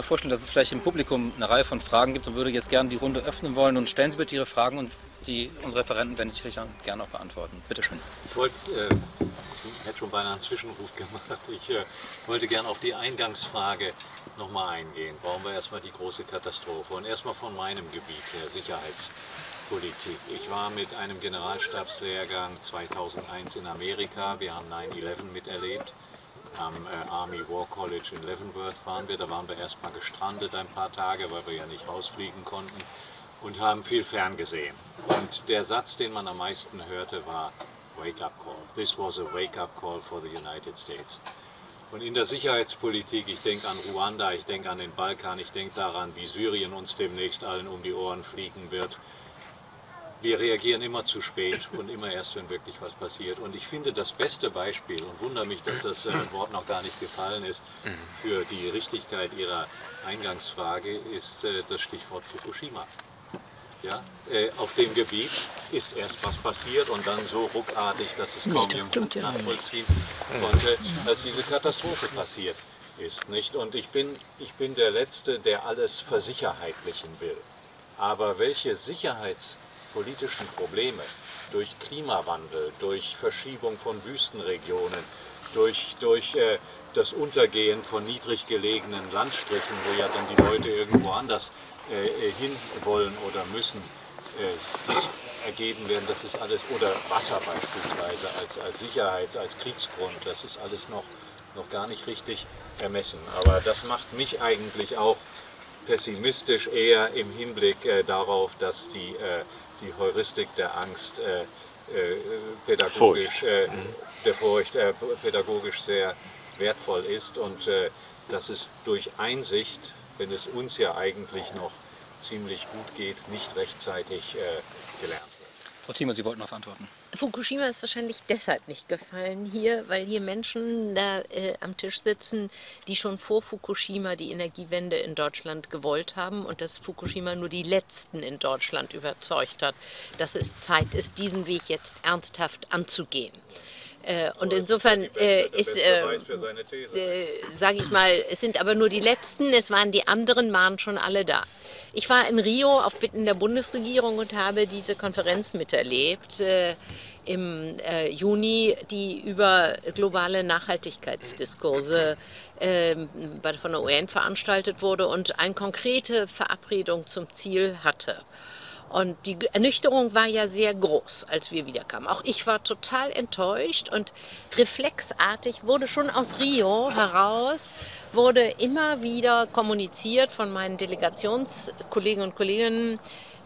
Mir vorstellen, dass es vielleicht im Publikum eine Reihe von Fragen gibt und würde jetzt gerne die Runde öffnen wollen. Und stellen Sie bitte Ihre Fragen und die, unsere Referenten werden sich dann gerne auch beantworten. Bitte schön. Ich wollte, äh, ich hätte schon beinahe einen Zwischenruf gemacht. Ich äh, wollte gerne auf die Eingangsfrage nochmal eingehen. Brauchen wir erstmal die große Katastrophe. Und erstmal von meinem Gebiet her, Sicherheitspolitik. Ich war mit einem Generalstabslehrgang 2001 in Amerika. Wir haben 9-11 miterlebt am äh, Army War College in Leavenworth waren wir. Da waren wir erstmal gestrandet ein paar Tage, weil wir ja nicht rausfliegen konnten und haben viel ferngesehen. Und der Satz, den man am meisten hörte, war Wake up call. This was a wake up call for the United States. Und in der Sicherheitspolitik, ich denke an Ruanda, ich denke an den Balkan, ich denke daran, wie Syrien uns demnächst allen um die Ohren fliegen wird wir reagieren immer zu spät und immer erst, wenn wirklich was passiert. Und ich finde das beste Beispiel, und wundere mich, dass das äh, Wort noch gar nicht gefallen ist, für die Richtigkeit Ihrer Eingangsfrage, ist äh, das Stichwort Fukushima. Ja, äh, auf dem Gebiet ist erst was passiert und dann so ruckartig, dass es kaum jemand nachvollziehen konnte, als diese Katastrophe passiert ist. Nicht? Und ich bin, ich bin der Letzte, der alles versicherheitlichen will. Aber welche Sicherheits- politischen Probleme durch Klimawandel, durch Verschiebung von Wüstenregionen, durch, durch äh, das Untergehen von niedrig gelegenen Landstrichen, wo ja dann die Leute irgendwo anders äh, äh hin wollen oder müssen, äh, sich ergeben werden. Das ist alles, oder Wasser beispielsweise als, als Sicherheits-, als Kriegsgrund, das ist alles noch, noch gar nicht richtig ermessen. Aber das macht mich eigentlich auch pessimistisch eher im Hinblick äh, darauf, dass die äh, die Heuristik der Angst äh, äh, pädagogisch, äh, mhm. der Furcht äh, pädagogisch sehr wertvoll ist und äh, dass es durch Einsicht, wenn es uns ja eigentlich noch ziemlich gut geht, nicht rechtzeitig äh, gelernt wird. Frau Thieme, Sie wollten noch antworten. Fukushima ist wahrscheinlich deshalb nicht gefallen hier, weil hier Menschen da äh, am Tisch sitzen, die schon vor Fukushima die Energiewende in Deutschland gewollt haben und dass Fukushima nur die letzten in Deutschland überzeugt hat, dass es Zeit ist, diesen Weg jetzt ernsthaft anzugehen. Äh, und insofern äh, ist, äh, äh sage ich mal, es sind aber nur die letzten, es waren die anderen, waren schon alle da. Ich war in Rio auf Bitten der Bundesregierung und habe diese Konferenz miterlebt äh, im äh, Juni, die über globale Nachhaltigkeitsdiskurse von der UN veranstaltet wurde und eine konkrete Verabredung zum Ziel hatte. Und die Ernüchterung war ja sehr groß, als wir wiederkamen. Auch ich war total enttäuscht und reflexartig wurde schon aus Rio heraus, wurde immer wieder kommuniziert von meinen Delegationskollegen und Kolleginnen,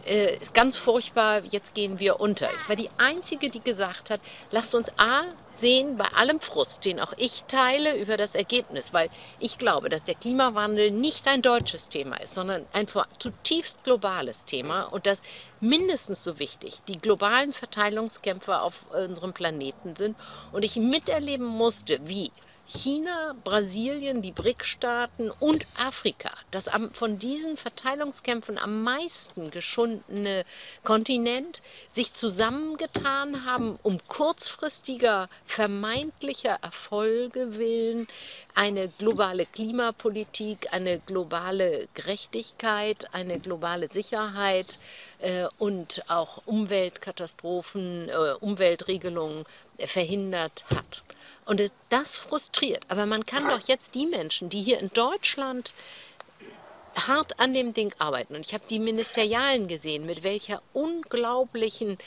äh, ist ganz furchtbar, jetzt gehen wir unter. Ich war die Einzige, die gesagt hat, lasst uns A sehen, bei allem Frust, den auch ich teile über das Ergebnis, weil ich glaube, dass der Klimawandel nicht ein deutsches Thema ist, sondern ein zutiefst globales Thema und dass mindestens so wichtig die globalen Verteilungskämpfe auf unserem Planeten sind und ich miterleben musste, wie China, Brasilien, die BRIC-Staaten und Afrika, das von diesen Verteilungskämpfen am meisten geschundene Kontinent, sich zusammengetan haben, um kurzfristiger vermeintlicher Erfolge willen eine globale Klimapolitik, eine globale Gerechtigkeit, eine globale Sicherheit äh, und auch Umweltkatastrophen, äh, Umweltregelungen verhindert hat. Und das frustriert. Aber man kann doch jetzt die Menschen, die hier in Deutschland hart an dem Ding arbeiten, und ich habe die Ministerialen gesehen, mit welcher unglaublichen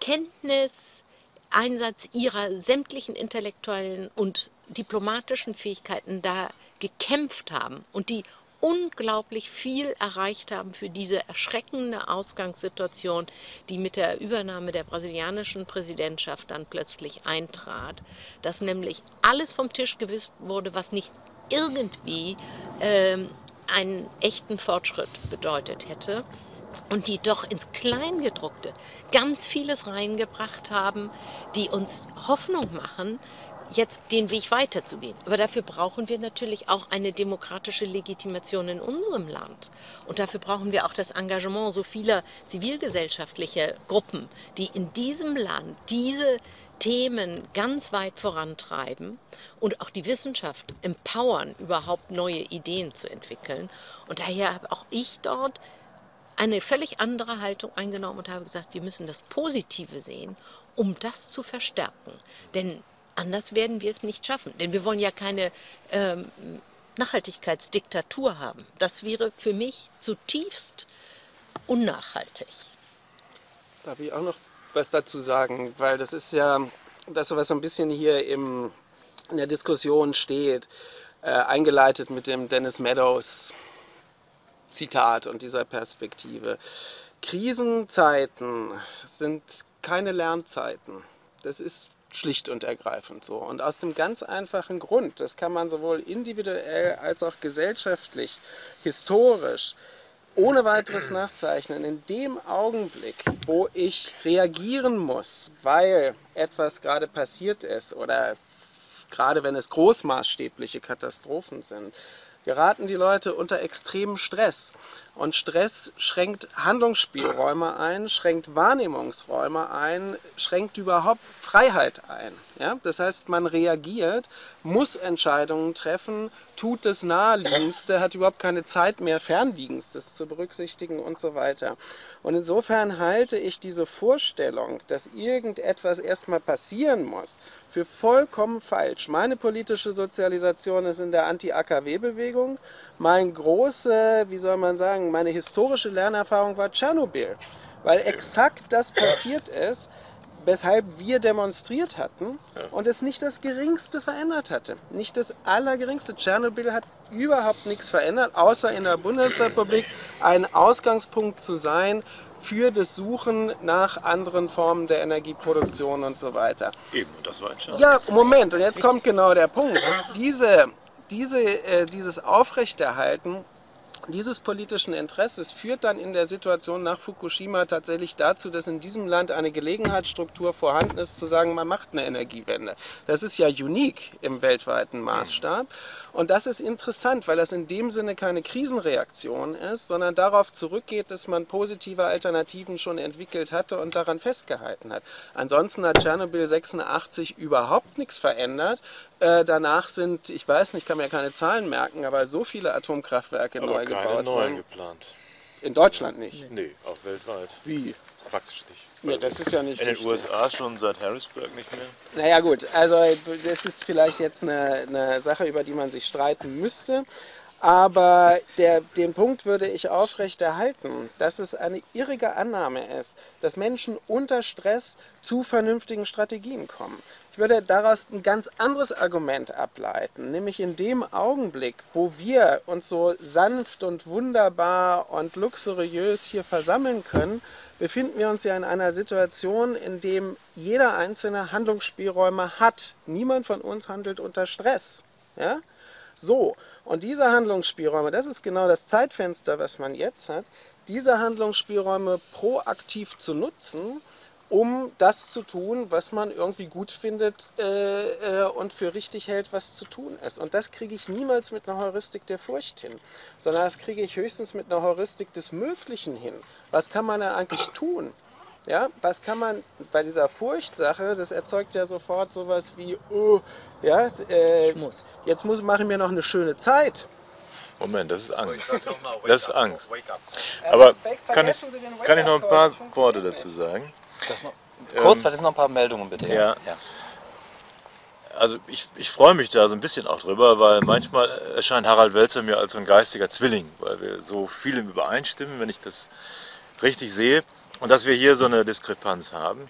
Kenntnis, Einsatz ihrer sämtlichen intellektuellen und diplomatischen Fähigkeiten da gekämpft haben und die unglaublich viel erreicht haben für diese erschreckende Ausgangssituation, die mit der Übernahme der brasilianischen Präsidentschaft dann plötzlich eintrat, dass nämlich alles vom Tisch gewisst wurde, was nicht irgendwie ähm, einen echten Fortschritt bedeutet hätte. Und die doch ins Kleingedruckte ganz vieles reingebracht haben, die uns Hoffnung machen, jetzt den Weg weiterzugehen. Aber dafür brauchen wir natürlich auch eine demokratische Legitimation in unserem Land. Und dafür brauchen wir auch das Engagement so vieler zivilgesellschaftlicher Gruppen, die in diesem Land diese Themen ganz weit vorantreiben und auch die Wissenschaft empowern, überhaupt neue Ideen zu entwickeln. Und daher habe auch ich dort eine völlig andere Haltung eingenommen und habe gesagt, wir müssen das Positive sehen, um das zu verstärken. Denn anders werden wir es nicht schaffen. Denn wir wollen ja keine ähm, Nachhaltigkeitsdiktatur haben. Das wäre für mich zutiefst unnachhaltig. Darf ich auch noch was dazu sagen? Weil das ist ja das, was so ein bisschen hier im, in der Diskussion steht, äh, eingeleitet mit dem Dennis Meadows Zitat und dieser Perspektive. Krisenzeiten sind keine Lernzeiten. Das ist schlicht und ergreifend so. Und aus dem ganz einfachen Grund, das kann man sowohl individuell als auch gesellschaftlich, historisch, ohne weiteres nachzeichnen, in dem Augenblick, wo ich reagieren muss, weil etwas gerade passiert ist oder gerade wenn es großmaßstäbliche Katastrophen sind, geraten die Leute unter extremen Stress. Und Stress schränkt Handlungsspielräume ein, schränkt Wahrnehmungsräume ein, schränkt überhaupt Freiheit ein. Ja? Das heißt, man reagiert, muss Entscheidungen treffen, tut das Naheliegendste, hat überhaupt keine Zeit mehr, Fernliegendstes zu berücksichtigen und so weiter. Und insofern halte ich diese Vorstellung, dass irgendetwas erstmal passieren muss, für vollkommen falsch. Meine politische Sozialisation ist in der Anti-AKW-Bewegung. Mein große, wie soll man sagen, meine historische Lernerfahrung war Tschernobyl, weil exakt das passiert ist, weshalb wir demonstriert hatten und es nicht das Geringste verändert hatte. Nicht das Allergeringste. Tschernobyl hat überhaupt nichts verändert, außer in der Bundesrepublik ein Ausgangspunkt zu sein für das Suchen nach anderen Formen der Energieproduktion und so weiter. Eben, das war entscheidend. Ja, Moment, und jetzt kommt genau der Punkt. Diese, diese, äh, dieses Aufrechterhalten dieses politischen Interesses führt dann in der Situation nach Fukushima tatsächlich dazu, dass in diesem Land eine Gelegenheitsstruktur vorhanden ist, zu sagen, man macht eine Energiewende. Das ist ja unique im weltweiten Maßstab. Und das ist interessant, weil das in dem Sinne keine Krisenreaktion ist, sondern darauf zurückgeht, dass man positive Alternativen schon entwickelt hatte und daran festgehalten hat. Ansonsten hat Tschernobyl 86 überhaupt nichts verändert. Äh, danach sind, ich weiß nicht, ich kann mir keine Zahlen merken, aber so viele Atomkraftwerke Aber neu keine gebaut neuen worden. geplant. In Deutschland nicht. Nee, auch weltweit. Wie? Praktisch nicht. Ja, das ist ja nicht In den richtig. USA schon seit Harrisburg nicht mehr. Naja gut, also das ist vielleicht jetzt eine, eine Sache, über die man sich streiten müsste. Aber der, den Punkt würde ich aufrechterhalten, dass es eine irrige Annahme ist, dass Menschen unter Stress zu vernünftigen Strategien kommen. Würde daraus ein ganz anderes Argument ableiten, nämlich in dem Augenblick, wo wir uns so sanft und wunderbar und luxuriös hier versammeln können, befinden wir uns ja in einer Situation, in dem jeder einzelne Handlungsspielräume hat. Niemand von uns handelt unter Stress. Ja? So, und diese Handlungsspielräume, das ist genau das Zeitfenster, was man jetzt hat, diese Handlungsspielräume proaktiv zu nutzen, um das zu tun, was man irgendwie gut findet äh, äh, und für richtig hält, was zu tun ist. Und das kriege ich niemals mit einer Heuristik der Furcht hin, sondern das kriege ich höchstens mit einer Heuristik des Möglichen hin. Was kann man da eigentlich tun? Ja, was kann man bei dieser Furchtsache, das erzeugt ja sofort sowas wie, oh, ja, äh, Ich muss. jetzt muss, mache ich mir noch eine schöne Zeit. Moment, das ist Angst. Das ist Angst. Aber kann ich, kann ich noch ein paar Worte dazu sagen? Noch, kurz, weil das noch ein paar Meldungen bitte. Ja. ja. Also ich, ich freue mich da so ein bisschen auch drüber, weil manchmal erscheint Harald Welzer mir als so ein geistiger Zwilling, weil wir so viel im Übereinstimmen, wenn ich das richtig sehe. Und dass wir hier so eine Diskrepanz haben.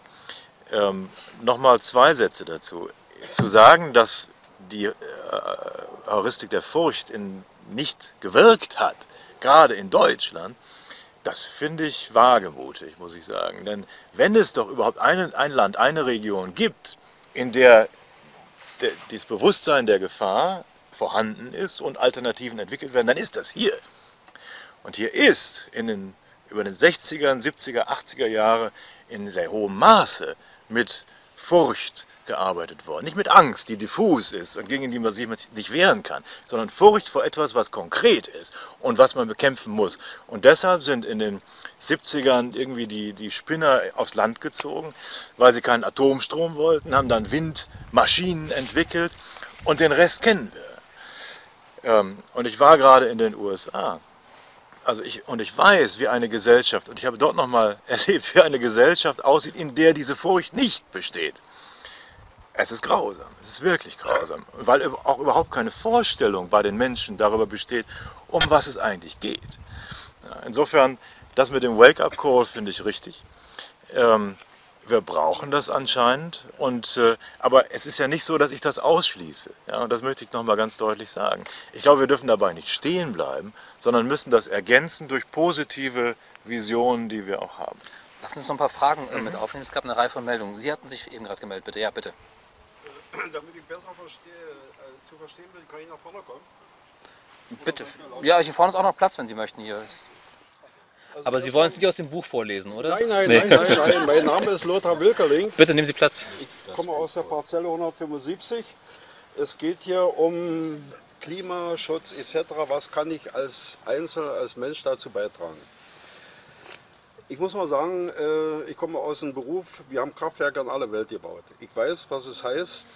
Ähm, Nochmal zwei Sätze dazu. Zu sagen, dass die äh, Heuristik der Furcht in nicht gewirkt hat, gerade in Deutschland, das finde ich wagemutig, muss ich sagen. Denn wenn es doch überhaupt einen, ein Land, eine Region gibt, in der, dieses Bewusstsein der Gefahr vorhanden ist und Alternativen entwickelt werden, dann ist das hier. Und hier ist in den, über den 60er, 70er, 80er Jahre in sehr hohem Maße mit Furcht gearbeitet worden. Nicht mit Angst, die diffus ist und gegen die man sich nicht wehren kann, sondern Furcht vor etwas, was konkret ist und was man bekämpfen muss. Und deshalb sind in den 70ern irgendwie die, die Spinner aufs Land gezogen, weil sie keinen Atomstrom wollten, haben dann Windmaschinen entwickelt und den Rest kennen wir. Ähm, und ich war gerade in den USA also ich, und ich weiß, wie eine Gesellschaft, und ich habe dort nochmal erlebt, wie eine Gesellschaft aussieht, in der diese Furcht nicht besteht. Es ist grausam, es ist wirklich grausam, weil auch überhaupt keine Vorstellung bei den Menschen darüber besteht, um was es eigentlich geht. insofern, das mit dem Wake-up-Call finde ich richtig. Ähm, wir brauchen das anscheinend, und, äh, aber es ist ja nicht so, dass ich das ausschließe. Ja, und das möchte ich nochmal ganz deutlich sagen. Ich glaube, wir dürfen dabei nicht stehen bleiben, sondern müssen das ergänzen durch positive Visionen, die wir auch haben. Lassen Sie uns noch ein paar Fragen äh, mit aufnehmen. Es gab eine Reihe von Meldungen. Sie hatten sich eben gerade gemeldet, bitte. Ja, bitte. Damit ich besser verstehe, äh, zu verstehen bin, kann ich nach vorne kommen. Bitte. Ja, hier vorne ist auch noch Platz, wenn Sie möchten. Hier ist aber Sie wollen es nicht aus dem Buch vorlesen, oder? Nein, nein, nee. nein, nein, nein. Mein Name ist Lothar Wilkerling. Bitte nehmen Sie Platz. Ich komme aus der Parzelle 175. Es geht hier um Klimaschutz etc. Was kann ich als Einzelner, als Mensch dazu beitragen? Ich muss mal sagen, äh, ich komme aus einem Beruf, wir haben Kraftwerke in aller Welt gebaut. Ich weiß, was es heißt,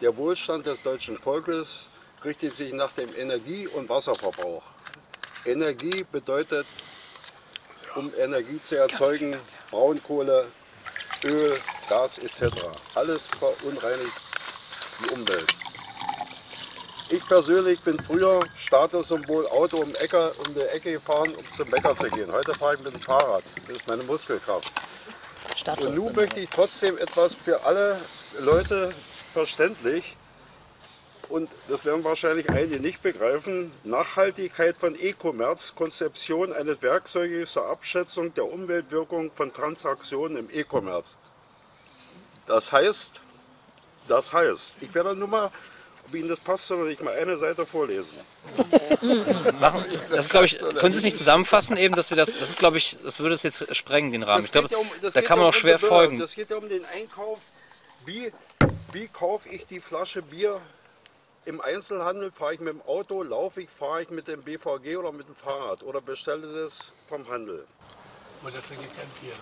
der Wohlstand des deutschen Volkes richtet sich nach dem Energie- und Wasserverbrauch. Energie bedeutet um Energie zu erzeugen, Braunkohle, Öl, Gas etc. Alles verunreinigt die Umwelt. Ich persönlich bin früher Statussymbol Auto um, Ecke, um die Ecke gefahren, um zum Bäcker zu gehen. Heute fahre ich mit dem Fahrrad. Das ist meine Muskelkraft. Und nun möchte ich trotzdem etwas für alle Leute verständlich und das werden wahrscheinlich einige nicht begreifen, Nachhaltigkeit von E-Commerce, Konzeption eines Werkzeuges zur Abschätzung der Umweltwirkung von Transaktionen im E-Commerce. Das heißt, das heißt, ich werde nur mal, ob Ihnen das passt oder nicht, mal eine Seite vorlesen. Machen, das ist, glaube ich, können Sie es nicht zusammenfassen eben, dass wir das, das ist, glaube ich, das würde es jetzt sprengen, den Rahmen. Ich glaube, ja um, da kann man auch schwer folgen. Das geht ja um den Einkauf. Wie, wie kaufe ich die Flasche Bier im Einzelhandel fahre ich mit dem Auto, laufe ich, fahre ich mit dem BVG oder mit dem Fahrrad oder bestelle das vom Handel. Oder trinke ich kein Bier.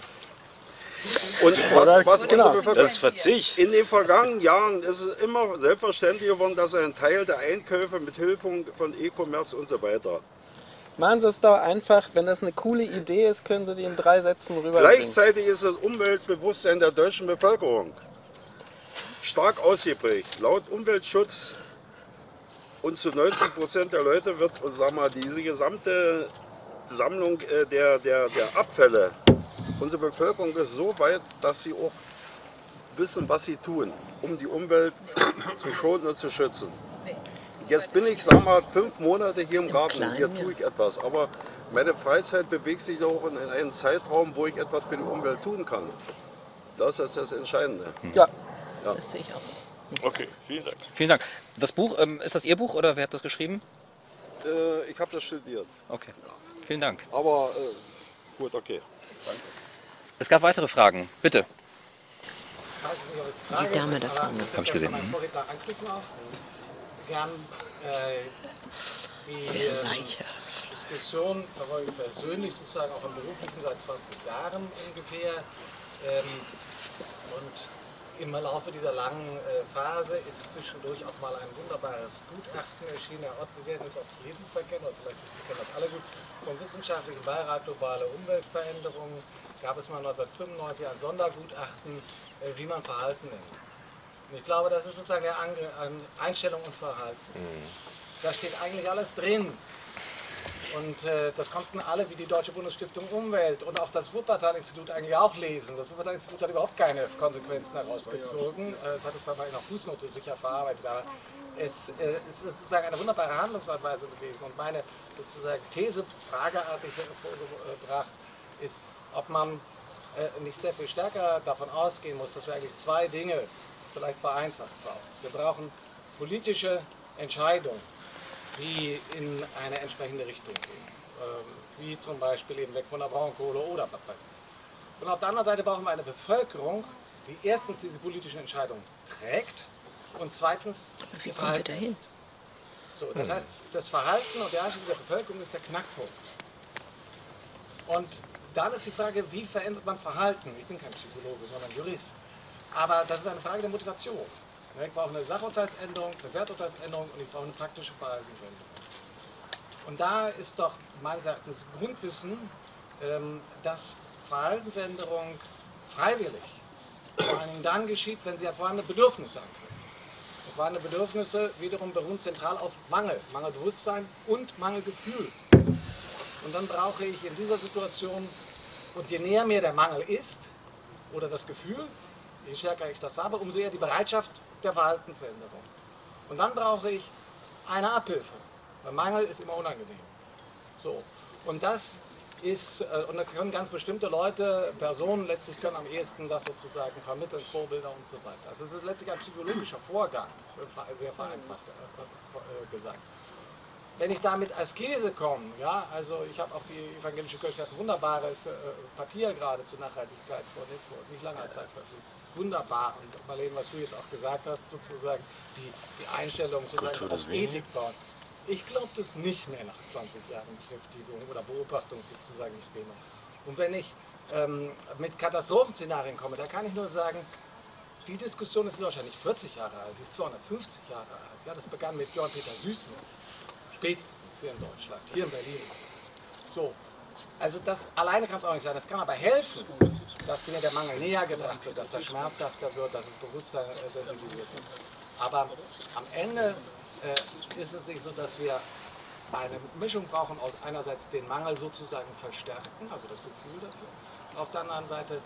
Und was, was genau, das ist Verzicht. In den vergangenen Jahren ist es immer selbstverständlich geworden, dass ein Teil der Einkäufe mit Hilfe von E-Commerce und so weiter. Machen Sie es doch einfach, wenn das eine coole Idee ist, können Sie die in drei Sätzen rüberbringen. Gleichzeitig ist das Umweltbewusstsein der deutschen Bevölkerung stark ausgeprägt. Laut Umweltschutz und zu 90 Prozent der Leute wird, sag mal, diese gesamte Sammlung äh, der, der, der Abfälle, unsere Bevölkerung ist so weit, dass sie auch wissen, was sie tun, um die Umwelt zu schonen und zu schützen. Jetzt bin ich, sag mal, fünf Monate hier im Garten, hier tue ich etwas, aber meine Freizeit bewegt sich auch in einen Zeitraum, wo ich etwas für die Umwelt tun kann. Das ist das Entscheidende. Ja, ja. das sehe ich auch. Okay, vielen Dank. Vielen Dank. Das Buch, ähm, ist das Ihr Buch oder wer hat das geschrieben? Äh, ich habe das studiert. Okay, vielen Dank. Aber äh, gut, okay. Danke. Es gab weitere Fragen. Bitte. Die Dame da vorne. Habe ich gesehen. Mhm. Gern äh, die äh, Diskussion verfolge ich persönlich sozusagen auch im Beruflichen seit 20 Jahren ungefähr. Ähm, und im Laufe dieser langen äh, Phase ist zwischendurch auch mal ein wunderbares Gutachten erschienen. Herr Ott, Sie werden es auf jeden Fall kennen, oder vielleicht Sie kennen das alle gut, vom Wissenschaftlichen Beirat Globale Umweltveränderungen gab es mal 1995 ein Sondergutachten, äh, wie man Verhalten nennt. Und ich glaube, das ist sozusagen eine Einstellung und Verhalten. Mhm. Da steht eigentlich alles drin. Und äh, das konnten alle wie die Deutsche Bundesstiftung Umwelt und auch das Wuppertal-Institut eigentlich auch lesen. Das Wuppertal-Institut hat überhaupt keine Konsequenzen herausgezogen. Äh, es hat es dabei in der Fußnote sicher verarbeitet. Aber es, äh, es ist sozusagen eine wunderbare Handlungsanweisung gewesen. Und meine sozusagen These, frageartig vorgebracht, ist, ob man äh, nicht sehr viel stärker davon ausgehen muss, dass wir eigentlich zwei Dinge vielleicht vereinfacht brauchen. Wir brauchen politische Entscheidungen, die in eine entsprechende Richtung gehen. Ähm, wie zum Beispiel eben weg von der Braunkohle oder was weiß ich. Und auf der anderen Seite brauchen wir eine Bevölkerung, die erstens diese politischen Entscheidungen trägt und zweitens Aber wie kommen wir dahin? So, das heißt, das Verhalten und der Einstellung der Bevölkerung ist der Knackpunkt. Und dann ist die Frage, wie verändert man Verhalten? Ich bin kein Psychologe, sondern Jurist. Aber das ist eine Frage der Motivation. Ich brauche eine Sachurteilsänderung, eine Werturteilsänderung und ich brauche eine praktische Verhaltensänderung. Und da ist doch meines Erachtens Grundwissen, ähm, dass Verhaltensänderung freiwillig vor allem dann geschieht, wenn sie an vorhandene Bedürfnisse anknüpft. Vorhandene Bedürfnisse wiederum beruhen zentral auf Mangel, Mangelbewusstsein und Mangelgefühl. Und dann brauche ich in dieser Situation, und je näher mir der Mangel ist, oder das Gefühl, je stärker ich das habe, umso eher die Bereitschaft der Verhaltensänderung. Und dann brauche ich eine Abhilfe, weil Mangel ist immer unangenehm. So. Und das ist, äh, und da können ganz bestimmte Leute, Personen letztlich können am ehesten das sozusagen vermitteln, Vorbilder und so weiter. Also es ist letztlich ein psychologischer Vorgang, sehr vereinfacht äh, äh, gesagt. Wenn ich da mit Askese komme, ja, also ich habe auch die evangelische Kirche hat ein wunderbares Papier gerade zur Nachhaltigkeit vor nicht, vor nicht langer Zeit verfügt. Das ist wunderbar. Und Marlene, was du jetzt auch gesagt hast, sozusagen die, die Einstellung sozusagen auf Ethik bauen. Ich glaube das nicht mehr nach 20 Jahren Beschäftigung oder Beobachtung sozusagen das Thema. Und wenn ich ähm, mit Katastrophenszenarien komme, da kann ich nur sagen, die Diskussion ist wahrscheinlich 40 Jahre alt, die ist 250 Jahre alt. Ja, das begann mit Björn Peter Süßmann, spätestens hier in Deutschland, hier in Berlin. So, also das alleine kann es auch nicht sein. Das kann aber helfen, dass dir der Mangel näher gebracht wird, dass er schmerzhafter wird, dass es Bewusstsein äh, sensibilisiert wird. Aber am Ende äh, ist es nicht so, dass wir eine Mischung brauchen aus einerseits den Mangel sozusagen verstärken, also das Gefühl dafür, auf der anderen Seite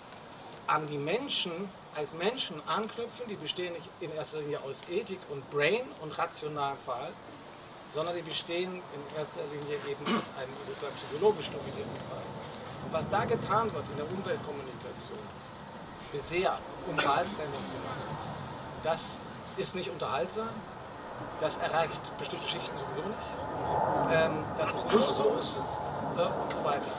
an die Menschen als Menschen anknüpfen, die bestehen in erster Linie aus Ethik und Brain und rationalem Verhalten, sondern die bestehen in erster Linie eben aus einem sozusagen psychologisch dominierten Verhalten. Und was da getan wird in der Umweltkommunikation bisher, um Verhaltensänderung zu machen, das ist nicht unterhaltsam, das erreicht bestimmte Schichten sowieso nicht. Ähm, das ist lustlos äh, und so weiter.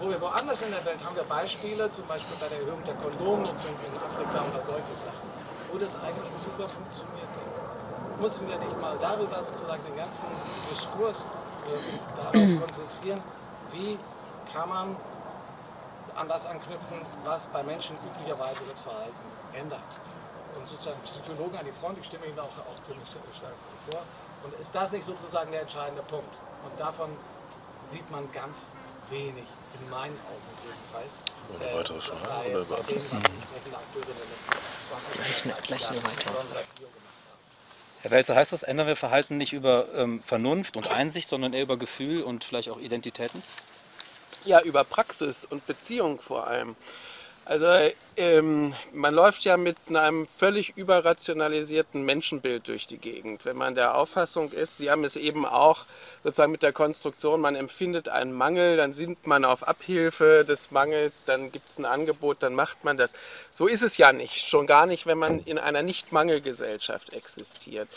Wo wir woanders in der Welt haben wir Beispiele, zum Beispiel bei der Erhöhung der Kondomnutzung in Afrika oder solche Sachen, wo das eigentlich super funktioniert hat. Müssen wir nicht mal darüber sozusagen den ganzen Diskurs äh, darauf konzentrieren, wie kann man an das anknüpfen, was bei Menschen üblicherweise das Verhalten ändert und sozusagen Psychologen an die Front, ich stimme Ihnen auch, auch ziemlich stark vor. Und ist das nicht sozusagen der entscheidende Punkt? Und davon sieht man ganz wenig, in meinen Augen jedenfalls. Ohne äh, weitere Frage? Bei, Oder bei dem, was die entsprechende Akteure in den letzten 20 Gleich eine- Jahren gleich eine weitere. haben. Herr Welzer, heißt das, ändern wir Verhalten nicht über ähm, Vernunft und Einsicht, sondern eher über Gefühl und vielleicht auch Identitäten? Ja, über Praxis und Beziehung vor allem. Also ähm, man läuft ja mit einem völlig überrationalisierten Menschenbild durch die Gegend. Wenn man der Auffassung ist, Sie haben es eben auch sozusagen mit der Konstruktion, man empfindet einen Mangel, dann sinnt man auf Abhilfe des Mangels, dann gibt es ein Angebot, dann macht man das. So ist es ja nicht, schon gar nicht, wenn man in einer Nicht-Mangel-Gesellschaft existiert.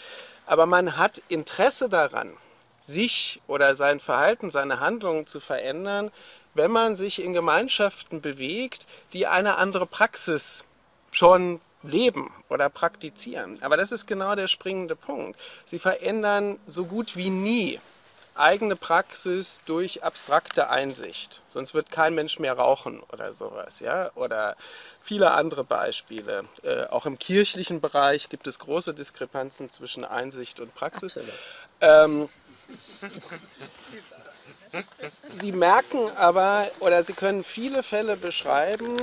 Aber man hat Interesse daran, sich oder sein Verhalten, seine Handlungen zu verändern, wenn man sich in Gemeinschaften bewegt, die eine andere Praxis schon leben oder praktizieren. Aber das ist genau der springende Punkt. Sie verändern so gut wie nie eigene Praxis durch abstrakte Einsicht. Sonst wird kein Mensch mehr rauchen oder sowas. Ja? Oder viele andere Beispiele. Äh, auch im kirchlichen Bereich gibt es große Diskrepanzen zwischen Einsicht und Praxis. Ähm, Sie merken aber, oder Sie können viele Fälle beschreiben,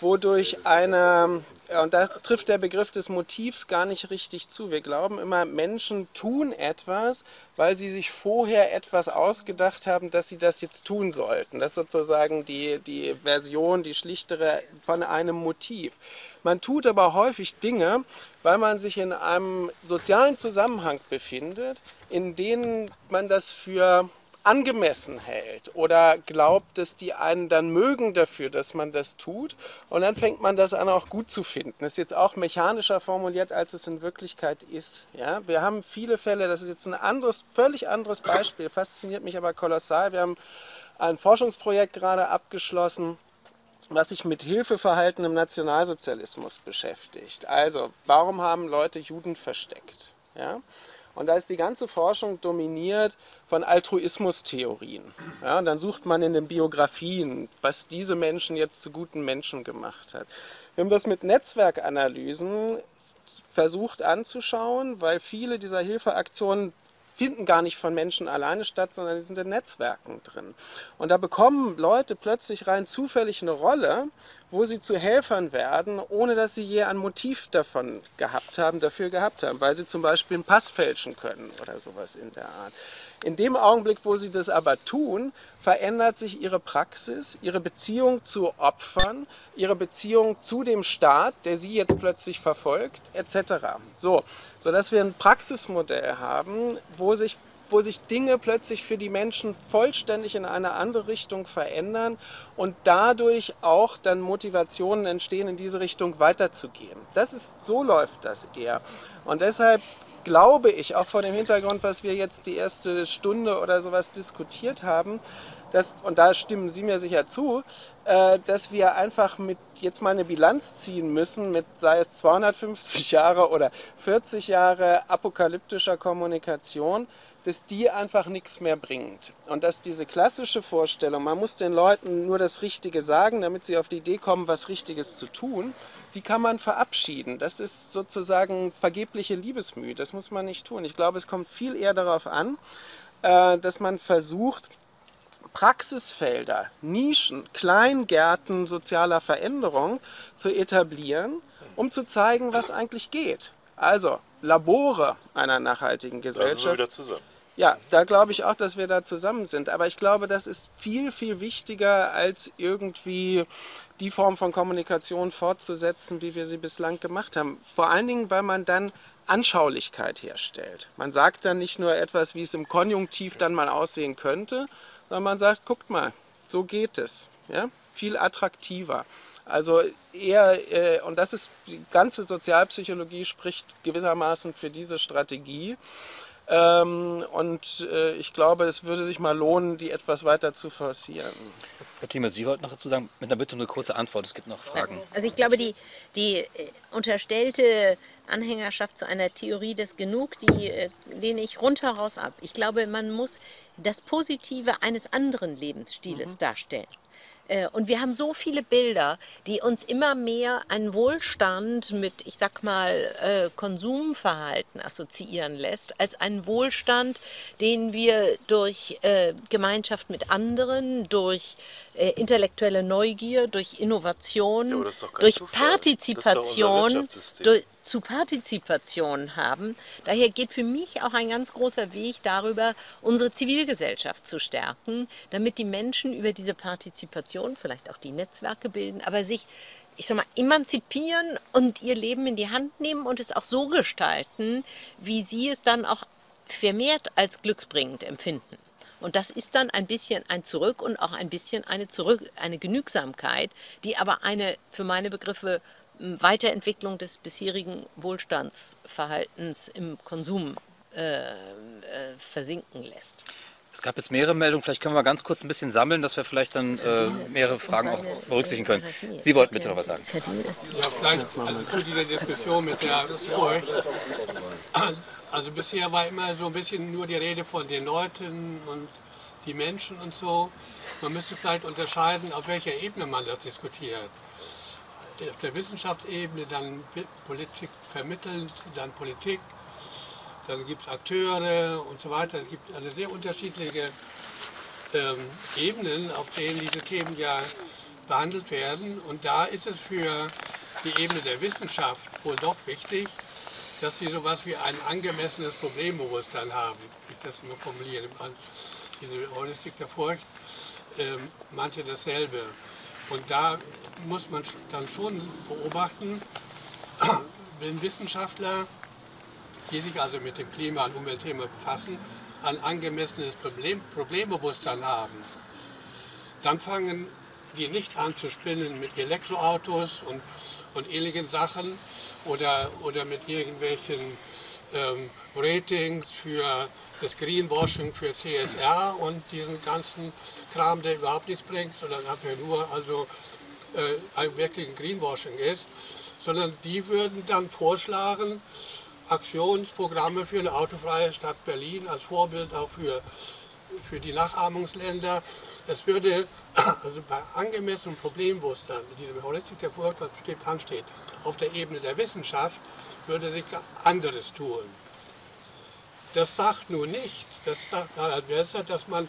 wo durch eine und da trifft der Begriff des Motivs gar nicht richtig zu. Wir glauben immer, Menschen tun etwas, weil sie sich vorher etwas ausgedacht haben, dass sie das jetzt tun sollten. Das ist sozusagen die, die Version, die schlichtere von einem Motiv. Man tut aber häufig Dinge, weil man sich in einem sozialen Zusammenhang befindet, in denen man das für angemessen hält oder glaubt, dass die einen dann mögen dafür, dass man das tut. Und dann fängt man das an auch gut zu finden. Das ist jetzt auch mechanischer formuliert, als es in Wirklichkeit ist. Ja? Wir haben viele Fälle, das ist jetzt ein anderes, völlig anderes Beispiel, fasziniert mich aber kolossal. Wir haben ein Forschungsprojekt gerade abgeschlossen, was sich mit Hilfeverhalten im Nationalsozialismus beschäftigt. Also, warum haben Leute Juden versteckt? Ja? Und da ist die ganze Forschung dominiert von Altruismustheorien. Ja, und dann sucht man in den Biografien, was diese Menschen jetzt zu guten Menschen gemacht hat. Wir haben das mit Netzwerkanalysen versucht anzuschauen, weil viele dieser Hilfeaktionen finden gar nicht von Menschen alleine statt, sondern die sind in Netzwerken drin. Und da bekommen Leute plötzlich rein zufällig eine Rolle, wo sie zu Helfern werden, ohne dass sie je ein Motiv davon gehabt haben, dafür gehabt haben, weil sie zum Beispiel einen Pass fälschen können oder sowas in der Art. In dem Augenblick, wo sie das aber tun, verändert sich ihre Praxis, ihre Beziehung zu Opfern, ihre Beziehung zu dem Staat, der sie jetzt plötzlich verfolgt, etc. So, sodass wir ein Praxismodell haben, wo sich wo sich Dinge plötzlich für die Menschen vollständig in eine andere Richtung verändern und dadurch auch dann Motivationen entstehen, in diese Richtung weiterzugehen. Das ist, so läuft das eher. Und deshalb glaube ich, auch vor dem Hintergrund, was wir jetzt die erste Stunde oder sowas diskutiert haben, dass, und da stimmen Sie mir sicher zu, äh, dass wir einfach mit jetzt mal eine Bilanz ziehen müssen mit, sei es 250 Jahre oder 40 Jahre apokalyptischer Kommunikation, dass die einfach nichts mehr bringt. Und dass diese klassische Vorstellung, man muss den Leuten nur das Richtige sagen, damit sie auf die Idee kommen, was Richtiges zu tun, die kann man verabschieden. Das ist sozusagen vergebliche Liebesmühe. Das muss man nicht tun. Ich glaube, es kommt viel eher darauf an, äh, dass man versucht, Praxisfelder, Nischen, Kleingärten sozialer Veränderung zu etablieren, um zu zeigen, was eigentlich geht. Also Labore einer nachhaltigen Gesellschaft. Da sind wir wieder zusammen. Ja, da glaube ich auch, dass wir da zusammen sind. Aber ich glaube, das ist viel, viel wichtiger, als irgendwie die Form von Kommunikation fortzusetzen, wie wir sie bislang gemacht haben. Vor allen Dingen, weil man dann Anschaulichkeit herstellt. Man sagt dann nicht nur etwas, wie es im Konjunktiv dann mal aussehen könnte, sondern man sagt, guckt mal, so geht es. Ja? Viel attraktiver. Also eher, äh, und das ist, die ganze Sozialpsychologie spricht gewissermaßen für diese Strategie. Ähm, und äh, ich glaube, es würde sich mal lohnen, die etwas weiter zu forcieren. Frau Thieme, Sie wollten noch dazu sagen, mit einer Bitte um eine kurze Antwort, es gibt noch Fragen. Also ich glaube, die, die äh, unterstellte Anhängerschaft zu einer Theorie des Genug, die äh, lehne ich rundheraus ab. Ich glaube, man muss das Positive eines anderen Lebensstiles mhm. darstellen. Äh, und wir haben so viele Bilder, die uns immer mehr einen Wohlstand mit, ich sag mal, äh, Konsumverhalten assoziieren lässt, als einen Wohlstand, den wir durch äh, Gemeinschaft mit anderen, durch intellektuelle Neugier, durch Innovation, ja, durch Zufall. Partizipation, durch, zu Partizipation haben. Daher geht für mich auch ein ganz großer Weg darüber, unsere Zivilgesellschaft zu stärken, damit die Menschen über diese Partizipation vielleicht auch die Netzwerke bilden, aber sich ich sag mal, emanzipieren und ihr Leben in die Hand nehmen und es auch so gestalten, wie sie es dann auch vermehrt als glücksbringend empfinden. Und das ist dann ein bisschen ein Zurück und auch ein bisschen eine Zurück, eine Genügsamkeit, die aber eine für meine Begriffe Weiterentwicklung des bisherigen Wohlstandsverhaltens im Konsum äh, äh, versinken lässt. Es gab jetzt mehrere Meldungen, vielleicht können wir ganz kurz ein bisschen sammeln, dass wir vielleicht dann äh, mehrere Fragen auch berücksichtigen können. Sie wollten bitte noch was sagen. Ja, vielleicht also zu dieser Diskussion mit der Furcht. Also bisher war immer so ein bisschen nur die Rede von den Leuten und die Menschen und so. Man müsste vielleicht unterscheiden, auf welcher Ebene man das diskutiert auf der Wissenschaftsebene, dann Politik vermittelt, dann Politik, dann gibt es Akteure und so weiter. Es gibt eine sehr unterschiedliche ähm, Ebenen, auf denen diese Themen ja behandelt werden. Und da ist es für die Ebene der Wissenschaft wohl doch wichtig, dass sie sowas wie ein angemessenes Problembewusstsein haben. Ich das nur formuliere. Diese Heuristik der Furcht, äh, manche dasselbe. Und da muss man dann schon beobachten, wenn Wissenschaftler, die sich also mit dem Klima- und Umweltthema befassen, ein angemessenes Problem, Problembewusstsein haben, dann fangen die nicht an zu spinnen mit Elektroautos und, und ähnlichen Sachen oder, oder mit irgendwelchen ähm, Ratings für das Greenwashing für CSR und diesen ganzen Kram, der überhaupt nichts bringt, sondern einfach nur also äh, ein wirkliches Greenwashing ist, sondern die würden dann vorschlagen, Aktionsprogramme für eine autofreie Stadt Berlin als Vorbild auch für, für die Nachahmungsländer. Es würde also bei angemessenem Problembewusstsein, mit diesem Heuristik der was bestimmt ansteht, auf der Ebene der Wissenschaft, würde sich anderes tun. Das sagt nur nicht, das sagt besser, dass man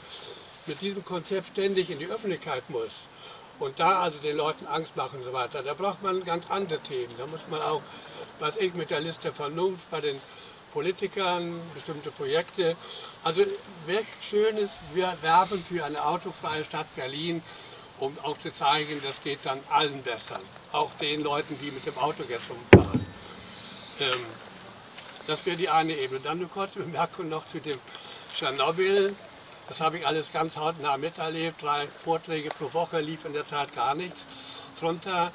mit diesem Konzept ständig in die Öffentlichkeit muss und da also den Leuten Angst machen und so weiter. Da braucht man ganz andere Themen. Da muss man auch was ich mit der Liste Vernunft bei den Politikern, bestimmte Projekte. Also wirklich schönes, wir werben für eine autofreie Stadt Berlin, um auch zu zeigen, das geht dann allen besser. Auch den Leuten, die mit dem Auto jetzt rumfahren. Ähm, das wäre die eine Ebene. Dann eine kurze Bemerkung noch zu dem Tschernobyl. Das habe ich alles ganz hautnah miterlebt. Drei Vorträge pro Woche lief in der Zeit gar nichts drunter.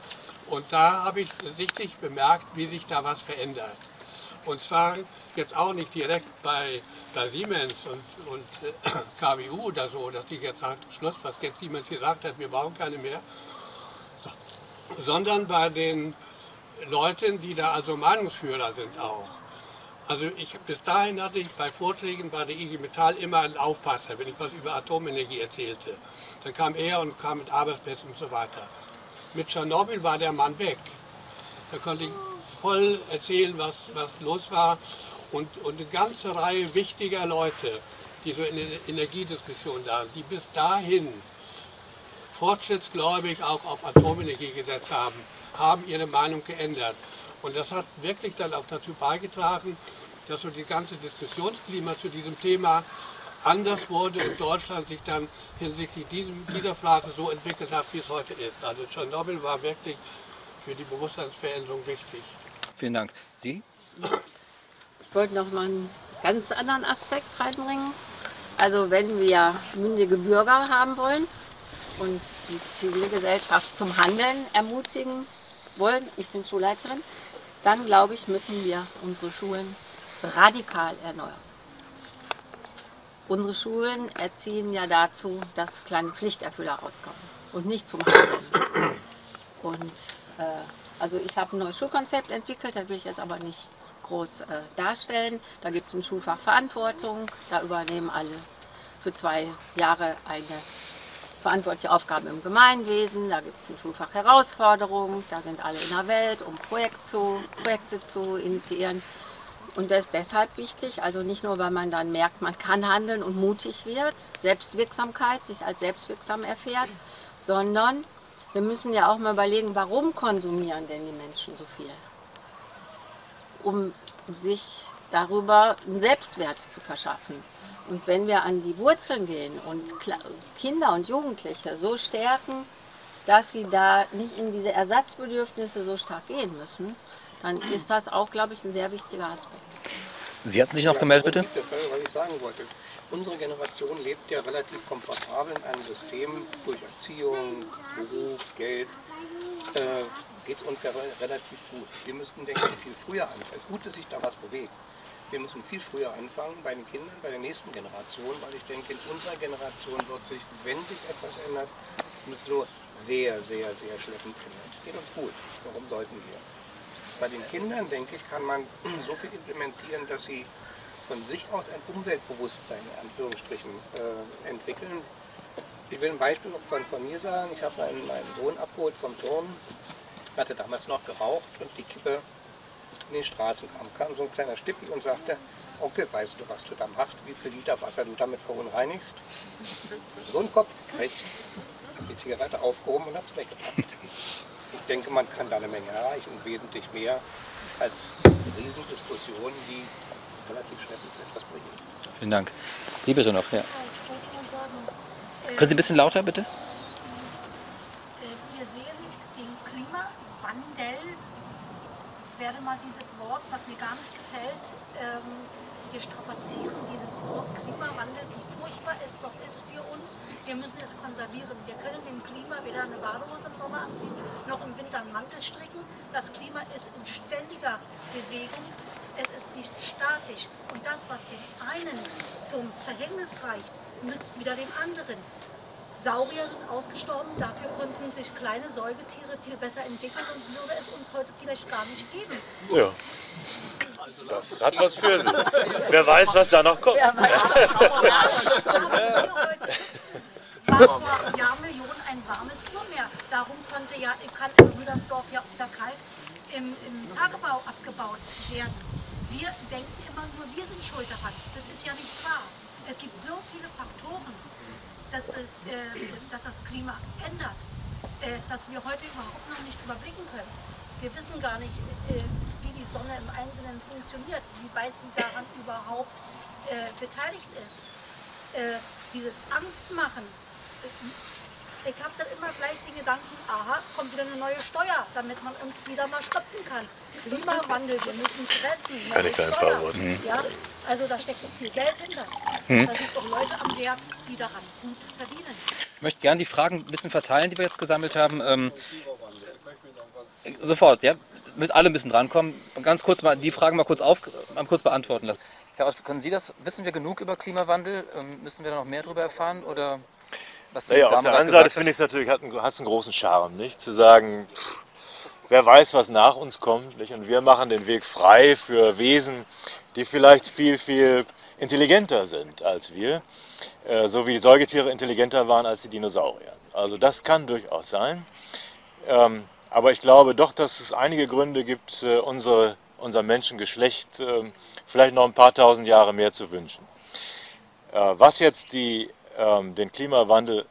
Und da habe ich richtig bemerkt, wie sich da was verändert. Und zwar jetzt auch nicht direkt bei, bei Siemens und, und äh, KWU oder so, dass die jetzt sagt, Schluss, was jetzt Siemens gesagt hat, wir brauchen keine mehr, so, sondern bei den Leuten, die da also Meinungsführer sind auch. Also ich, bis dahin hatte ich bei Vorträgen bei der IG Metall immer einen Aufpasser, wenn ich was über Atomenergie erzählte. Dann kam er und kam mit Arbeitsplätzen und so weiter. Mit Tschernobyl war der Mann weg. Da konnte ich voll erzählen, was, was los war. Und, und eine ganze Reihe wichtiger Leute, die so in der Energiediskussion da sind, die bis dahin fortschrittsgläubig auch auf Atomenergie gesetzt haben, haben ihre Meinung geändert. Und das hat wirklich dann auch dazu beigetragen, dass so die ganze Diskussionsklima zu diesem Thema anders wurde in Deutschland sich dann hinsichtlich diesem, dieser Frage so entwickelt hat, wie es heute ist. Also Tschernobyl war wirklich für die Bewusstseinsveränderung wichtig. Vielen Dank. Sie? Ich wollte noch mal einen ganz anderen Aspekt reinbringen. Also wenn wir mündige Bürger haben wollen und die Zivilgesellschaft zum Handeln ermutigen wollen, ich bin Schulleiterin, dann glaube ich, müssen wir unsere Schulen radikal erneuern. Unsere Schulen erziehen ja dazu, dass kleine Pflichterfüller rauskommen und nicht zum Handeln. Und äh, also ich habe ein neues Schulkonzept entwickelt, das will ich jetzt aber nicht groß äh, darstellen. Da gibt es ein Schulfach Verantwortung, da übernehmen alle für zwei Jahre eine verantwortliche Aufgabe im Gemeinwesen, da gibt es ein Schulfach Herausforderung, da sind alle in der Welt, um Projekt zu, Projekte zu initiieren. Und das ist deshalb wichtig, also nicht nur, weil man dann merkt, man kann handeln und mutig wird, Selbstwirksamkeit, sich als selbstwirksam erfährt, sondern wir müssen ja auch mal überlegen, warum konsumieren denn die Menschen so viel? Um sich darüber einen Selbstwert zu verschaffen. Und wenn wir an die Wurzeln gehen und Kinder und Jugendliche so stärken, dass sie da nicht in diese Ersatzbedürfnisse so stark gehen müssen, dann ist das auch, glaube ich, ein sehr wichtiger Aspekt. Sie hatten sich noch gemeldet, bitte? Das ist das, was ich sagen wollte. Unsere Generation lebt ja relativ komfortabel in einem System durch Erziehung, Beruf, Geld. Äh, Geht es uns ja relativ gut. Wir müssten, denke ich, viel früher anfangen. Gut, dass sich da was bewegt. Wir müssen viel früher anfangen bei den Kindern, bei der nächsten Generation, weil ich denke, in unserer Generation wird sich, wenn sich etwas ändert, so sehr, sehr, sehr schleppend ändern. Es geht uns gut. Warum sollten wir? Bei den Kindern, denke ich, kann man so viel implementieren, dass sie von sich aus ein Umweltbewusstsein in Anführungsstrichen äh, entwickeln. Ich will ein Beispiel von, von mir sagen. Ich habe meinen, meinen Sohn abgeholt vom Turm, hatte damals noch geraucht und die Kippe in den Straßen kam. kam so ein kleiner Stippi und sagte, Onkel, weißt du, was du da machst, wie viel Liter Wasser du damit verunreinigst? So einen Kopf gekriegt, habe die Zigarette aufgehoben und habe es weggepackt. denke, man kann da eine Menge erreichen, wesentlich mehr als Riesendiskussionen, die relativ schnell etwas bringen. Vielen Dank. Sie bitte noch, ja. Können Sie ein bisschen lauter, bitte? Wir sehen den Klimawandel, werde mal dieses Wort, was mir gar nicht gefällt, ähm, wir strapazieren dieses Wort Klimawandel, wie furchtbar es doch ist für uns. Wir müssen es konservieren. Wir können dem Klima weder eine Badehose im Sommer anziehen, noch im Winter einen Mantel stricken. Das Klima ist in ständiger Bewegung. Es ist nicht statisch. Und das, was dem einen zum Verhängnis reicht, nützt wieder dem anderen. Saurier sind ausgestorben, dafür konnten sich kleine Säugetiere viel besser entwickeln und würde es uns heute vielleicht gar nicht geben. Ja. Das hat was für sich. Wer weiß, was da noch kommt. war vor Jahrmillionen ein warmes Urmeer. Darum konnte ja, kann in Rüdersdorf ja unter Kalk im, im Tagebau abgebaut werden. Wir denken immer nur, wir sind schuld daran. Das ist ja nicht wahr. Es gibt so viele Faktoren, dass, äh, dass das Klima ändert, äh, dass wir heute überhaupt noch nicht überblicken können. Wir wissen gar nicht, äh, wie die Sonne im Einzelnen funktioniert, wie weit sie daran überhaupt äh, beteiligt ist. Äh, dieses Angstmachen, ich habe dann immer gleich den Gedanken, aha, kommt wieder eine neue Steuer, damit man uns wieder mal stopfen kann. Klimawandel, wir müssen es retten. Kann ich da ein paar. Worte. Ja, also da steckt doch viel Geld hinter. Hm. Da sind doch Leute am Werk, die daran gut verdienen. Ich möchte gerne die Fragen ein bisschen verteilen, die wir jetzt gesammelt haben. Ähm, sofort, ja. Mit allem ein bisschen drankommen. Ganz kurz mal die Fragen mal kurz, auf, mal kurz beantworten lassen. Herr Ost, können Sie das, wissen wir genug über Klimawandel? Ähm, müssen wir da noch mehr darüber erfahren? Oder was Naja, auf der einen Seite finde ich es natürlich, hat einen, hat's einen großen Charme, nicht? Zu sagen, pff, wer weiß, was nach uns kommt, nicht? Und wir machen den Weg frei für Wesen, die vielleicht viel, viel intelligenter sind als wir. Äh, so wie die Säugetiere intelligenter waren als die Dinosaurier. Also das kann durchaus sein. Ähm, aber ich glaube doch, dass es einige Gründe gibt, äh, unsere, unser Menschengeschlecht äh, vielleicht noch ein paar tausend Jahre mehr zu wünschen. Äh, was jetzt die, ähm, den Klimawandel,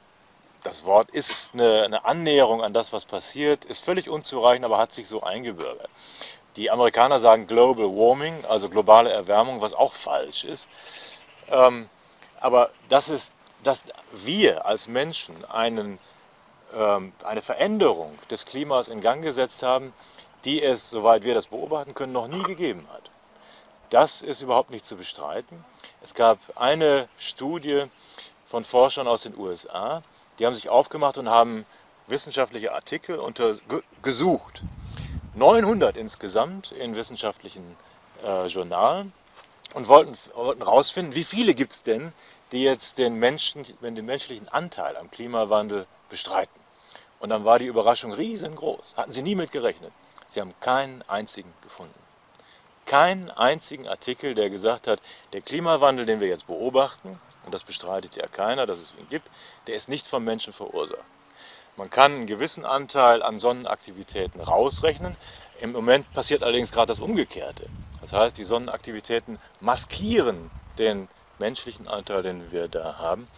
das Wort ist eine, eine Annäherung an das, was passiert, ist völlig unzureichend, aber hat sich so eingebürgert. Die Amerikaner sagen Global Warming, also globale Erwärmung, was auch falsch ist. Ähm, aber das ist, dass wir als Menschen einen, ähm, eine Veränderung des Klimas in Gang gesetzt haben, die es, soweit wir das beobachten können, noch nie gegeben hat. Das ist überhaupt nicht zu bestreiten. Es gab eine Studie von Forschern aus den USA, die haben sich aufgemacht und haben wissenschaftliche Artikel gesucht. 900 insgesamt in wissenschaftlichen äh, Journalen und wollten, wollten rausfinden, wie viele gibt es denn, die jetzt den, Menschen, den menschlichen Anteil am Klimawandel bestreiten. Und dann war die Überraschung riesengroß. Hatten sie nie mit gerechnet. Sie haben keinen einzigen gefunden. Keinen einzigen Artikel, der gesagt hat, der Klimawandel, den wir jetzt beobachten, und das bestreitet ja keiner, dass es ihn gibt, der ist nicht vom Menschen verursacht. Man kann einen gewissen Anteil an Sonnenaktivitäten rausrechnen. Im Moment passiert allerdings gerade das Umgekehrte. Das heißt, die Sonnenaktivitäten maskieren den menschlichen Anteil, den wir da haben.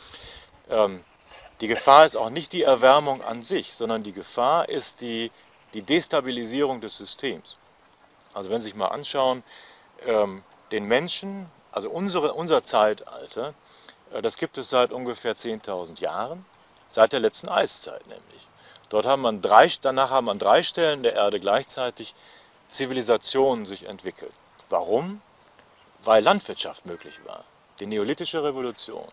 Ähm, die Gefahr ist auch nicht die Erwärmung an sich, sondern die Gefahr ist die, die Destabilisierung des Systems. Also wenn Sie sich mal anschauen, ähm, den Menschen, also unsere, unser Zeitalter, das gibt es seit ungefähr 10.000 Jahren, seit der letzten Eiszeit nämlich. Dort haben man drei, danach haben an drei Stellen der Erde gleichzeitig Zivilisationen sich entwickelt. Warum? Weil Landwirtschaft möglich war. Die neolithische Revolution.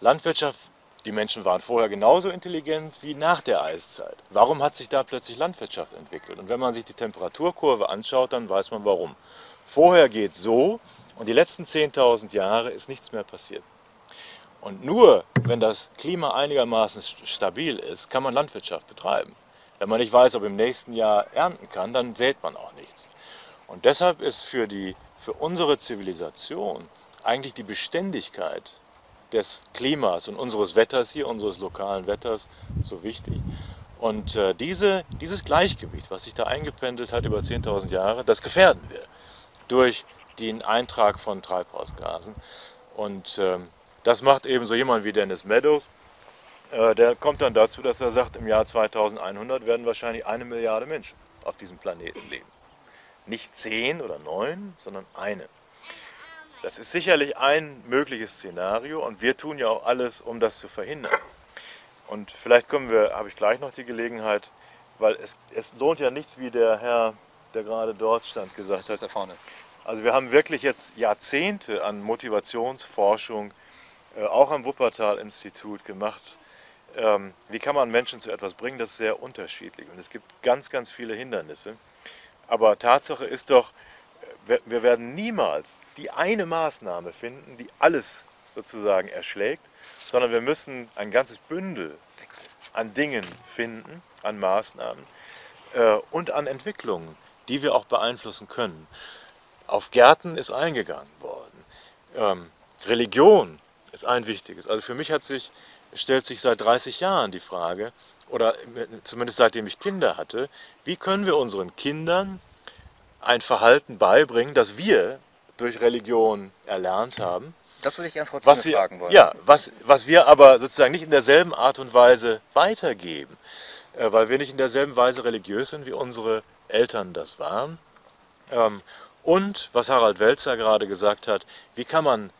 Landwirtschaft, die Menschen waren vorher genauso intelligent wie nach der Eiszeit. Warum hat sich da plötzlich Landwirtschaft entwickelt? Und wenn man sich die Temperaturkurve anschaut, dann weiß man warum. Vorher geht so und die letzten 10.000 Jahre ist nichts mehr passiert. Und nur wenn das Klima einigermaßen stabil ist, kann man Landwirtschaft betreiben. Wenn man nicht weiß, ob im nächsten Jahr ernten kann, dann sät man auch nichts. Und deshalb ist für, die, für unsere Zivilisation eigentlich die Beständigkeit des Klimas und unseres Wetters hier, unseres lokalen Wetters, so wichtig. Und äh, diese, dieses Gleichgewicht, was sich da eingependelt hat über 10.000 Jahre, das gefährden wir durch den Eintrag von Treibhausgasen. Und ähm, das macht eben so jemand wie Dennis Meadows, äh, der kommt dann dazu, dass er sagt, im Jahr 2100 werden wahrscheinlich eine Milliarde Menschen auf diesem Planeten leben. Nicht zehn oder neun, sondern eine. Das ist sicherlich ein mögliches Szenario und wir tun ja auch alles, um das zu verhindern. Und vielleicht kommen wir, habe ich gleich noch die Gelegenheit, weil es, es lohnt ja nicht, wie der Herr, der gerade dort stand, gesagt hat. Da vorne. Also wir haben wirklich jetzt Jahrzehnte an Motivationsforschung, auch am Wuppertal-Institut gemacht. Ähm, wie kann man Menschen zu etwas bringen? Das ist sehr unterschiedlich und es gibt ganz, ganz viele Hindernisse. Aber Tatsache ist doch, äh, wir werden niemals die eine Maßnahme finden, die alles sozusagen erschlägt, sondern wir müssen ein ganzes Bündel an Dingen finden, an Maßnahmen äh, und an Entwicklungen, die wir auch beeinflussen können. Auf Gärten ist eingegangen worden. Ähm, Religion ist ein wichtiges. Also für mich hat sich, stellt sich seit 30 Jahren die Frage, oder zumindest seitdem ich Kinder hatte, wie können wir unseren Kindern ein Verhalten beibringen, das wir durch Religion erlernt haben. Das würde ich gerne Frau was wir, fragen wollen. Ja, was, was wir aber sozusagen nicht in derselben Art und Weise weitergeben, äh, weil wir nicht in derselben Weise religiös sind, wie unsere Eltern das waren. Ähm, und was Harald Welzer gerade gesagt hat, wie kann man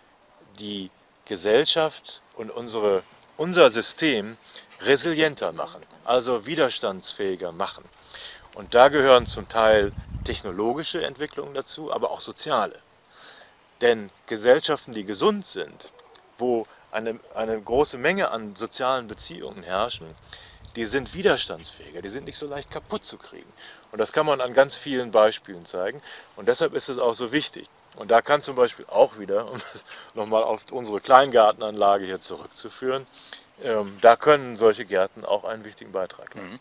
die Gesellschaft und unsere, unser System resilienter machen, also widerstandsfähiger machen. Und da gehören zum Teil technologische Entwicklungen dazu, aber auch soziale. Denn Gesellschaften, die gesund sind, wo eine, eine große Menge an sozialen Beziehungen herrschen, die sind widerstandsfähiger, die sind nicht so leicht kaputt zu kriegen. Und das kann man an ganz vielen Beispielen zeigen. Und deshalb ist es auch so wichtig. Und da kann zum Beispiel auch wieder, um das nochmal auf unsere Kleingartenanlage hier zurückzuführen, ähm, da können solche Gärten auch einen wichtigen Beitrag leisten. Mhm.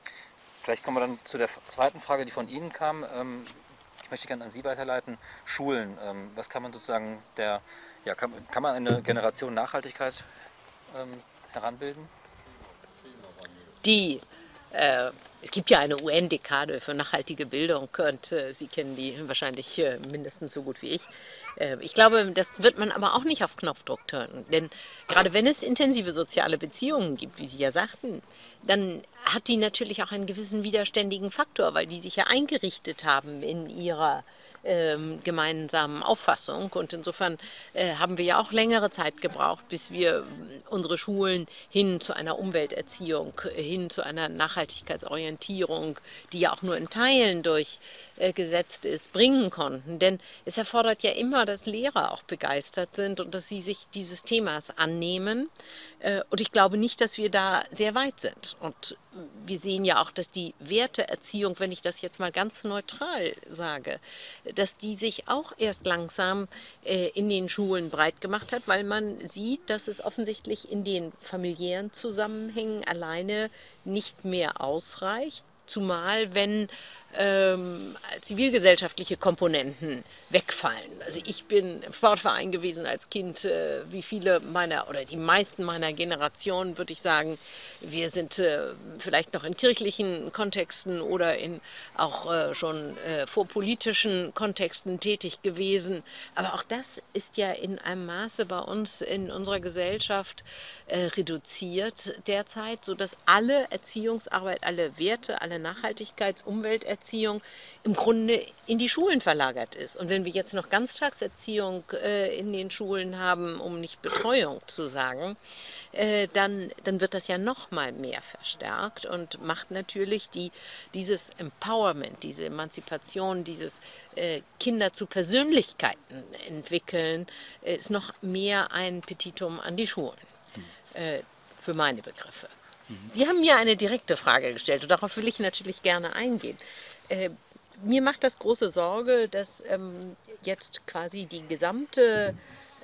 Vielleicht kommen wir dann zu der zweiten Frage, die von Ihnen kam. Ähm, ich möchte gerne an Sie weiterleiten. Schulen. Ähm, was kann man sozusagen der, ja, kann, kann man eine Generation Nachhaltigkeit ähm, heranbilden? Die äh, es gibt ja eine UN-Dekade für nachhaltige Bildung und äh, Sie kennen die wahrscheinlich äh, mindestens so gut wie ich. Äh, ich glaube, das wird man aber auch nicht auf Knopfdruck turnen. Denn gerade wenn es intensive soziale Beziehungen gibt, wie Sie ja sagten, dann hat die natürlich auch einen gewissen widerständigen Faktor, weil die sich ja eingerichtet haben in ihrer ähm, gemeinsamen Auffassung. Und insofern äh, haben wir ja auch längere Zeit gebraucht, bis wir unsere Schulen hin zu einer Umwelterziehung, hin zu einer Nachhaltigkeitsorientierung, die ja auch nur in Teilen durchgesetzt ist, bringen konnten. Denn es erfordert ja immer, dass Lehrer auch begeistert sind und dass sie sich dieses Themas annehmen. Äh, und ich glaube nicht, dass wir da sehr weit sind. Und wir sehen ja auch, dass die Werteerziehung, wenn ich das jetzt mal ganz neutral sage, dass die sich auch erst langsam äh, in den Schulen breit gemacht hat, weil man sieht, dass es offensichtlich in den familiären Zusammenhängen alleine nicht mehr ausreicht. Zumal wenn ähm, zivilgesellschaftliche Komponenten wegfallen. Also ich bin im Sportverein gewesen als Kind, äh, wie viele meiner oder die meisten meiner Generation, würde ich sagen. Wir sind äh, vielleicht noch in kirchlichen Kontexten oder in auch äh, schon äh, vorpolitischen Kontexten tätig gewesen. Aber auch das ist ja in einem Maße bei uns in unserer Gesellschaft äh, reduziert derzeit, sodass alle Erziehungsarbeit, alle Werte, alle Nachhaltigkeits-, Umwelterziehung, Erziehung im Grunde in die Schulen verlagert ist. Und wenn wir jetzt noch Ganztagserziehung äh, in den Schulen haben, um nicht Betreuung zu sagen, äh, dann, dann wird das ja noch mal mehr verstärkt und macht natürlich die, dieses Empowerment, diese Emanzipation, dieses äh, Kinder zu Persönlichkeiten entwickeln, äh, ist noch mehr ein Petitum an die Schulen, äh, für meine Begriffe. Sie haben mir eine direkte Frage gestellt und darauf will ich natürlich gerne eingehen. Äh, mir macht das große Sorge, dass ähm, jetzt quasi die gesamte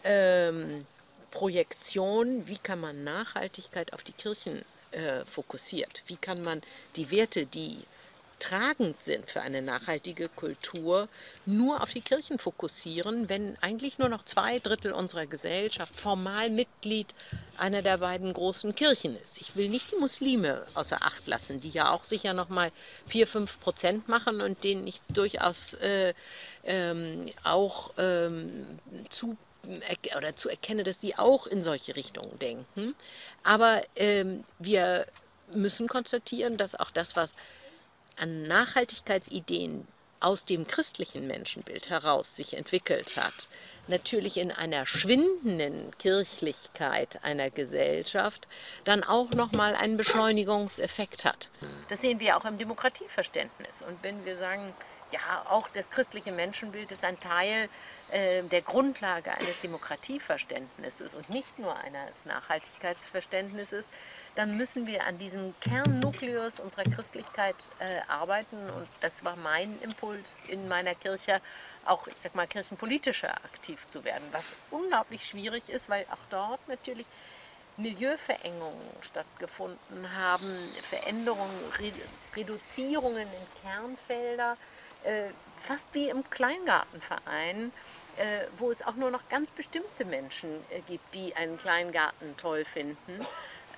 ähm, Projektion, wie kann man Nachhaltigkeit auf die Kirchen äh, fokussiert, wie kann man die Werte, die tragend sind für eine nachhaltige Kultur, nur auf die Kirchen fokussieren, wenn eigentlich nur noch zwei Drittel unserer Gesellschaft formal Mitglied einer der beiden großen Kirchen ist. Ich will nicht die Muslime außer Acht lassen, die ja auch sicher noch mal vier, fünf Prozent machen und denen ich durchaus äh, ähm, auch ähm, zu oder zu erkennen, dass die auch in solche Richtungen denken. Aber ähm, wir müssen konstatieren, dass auch das, was an Nachhaltigkeitsideen aus dem christlichen Menschenbild heraus sich entwickelt hat, natürlich in einer schwindenden Kirchlichkeit einer Gesellschaft dann auch nochmal einen Beschleunigungseffekt hat. Das sehen wir auch im Demokratieverständnis. Und wenn wir sagen, ja, auch das christliche Menschenbild ist ein Teil äh, der Grundlage eines Demokratieverständnisses und nicht nur eines Nachhaltigkeitsverständnisses, dann müssen wir an diesem Kernnukleus unserer Christlichkeit äh, arbeiten. Und das war mein Impuls in meiner Kirche, auch, ich sag mal, kirchenpolitischer aktiv zu werden, was unglaublich schwierig ist, weil auch dort natürlich Milieuverengungen stattgefunden haben, Veränderungen, Re Reduzierungen in Kernfelder, fast wie im Kleingartenverein, äh, wo es auch nur noch ganz bestimmte Menschen äh, gibt, die einen Kleingarten toll finden.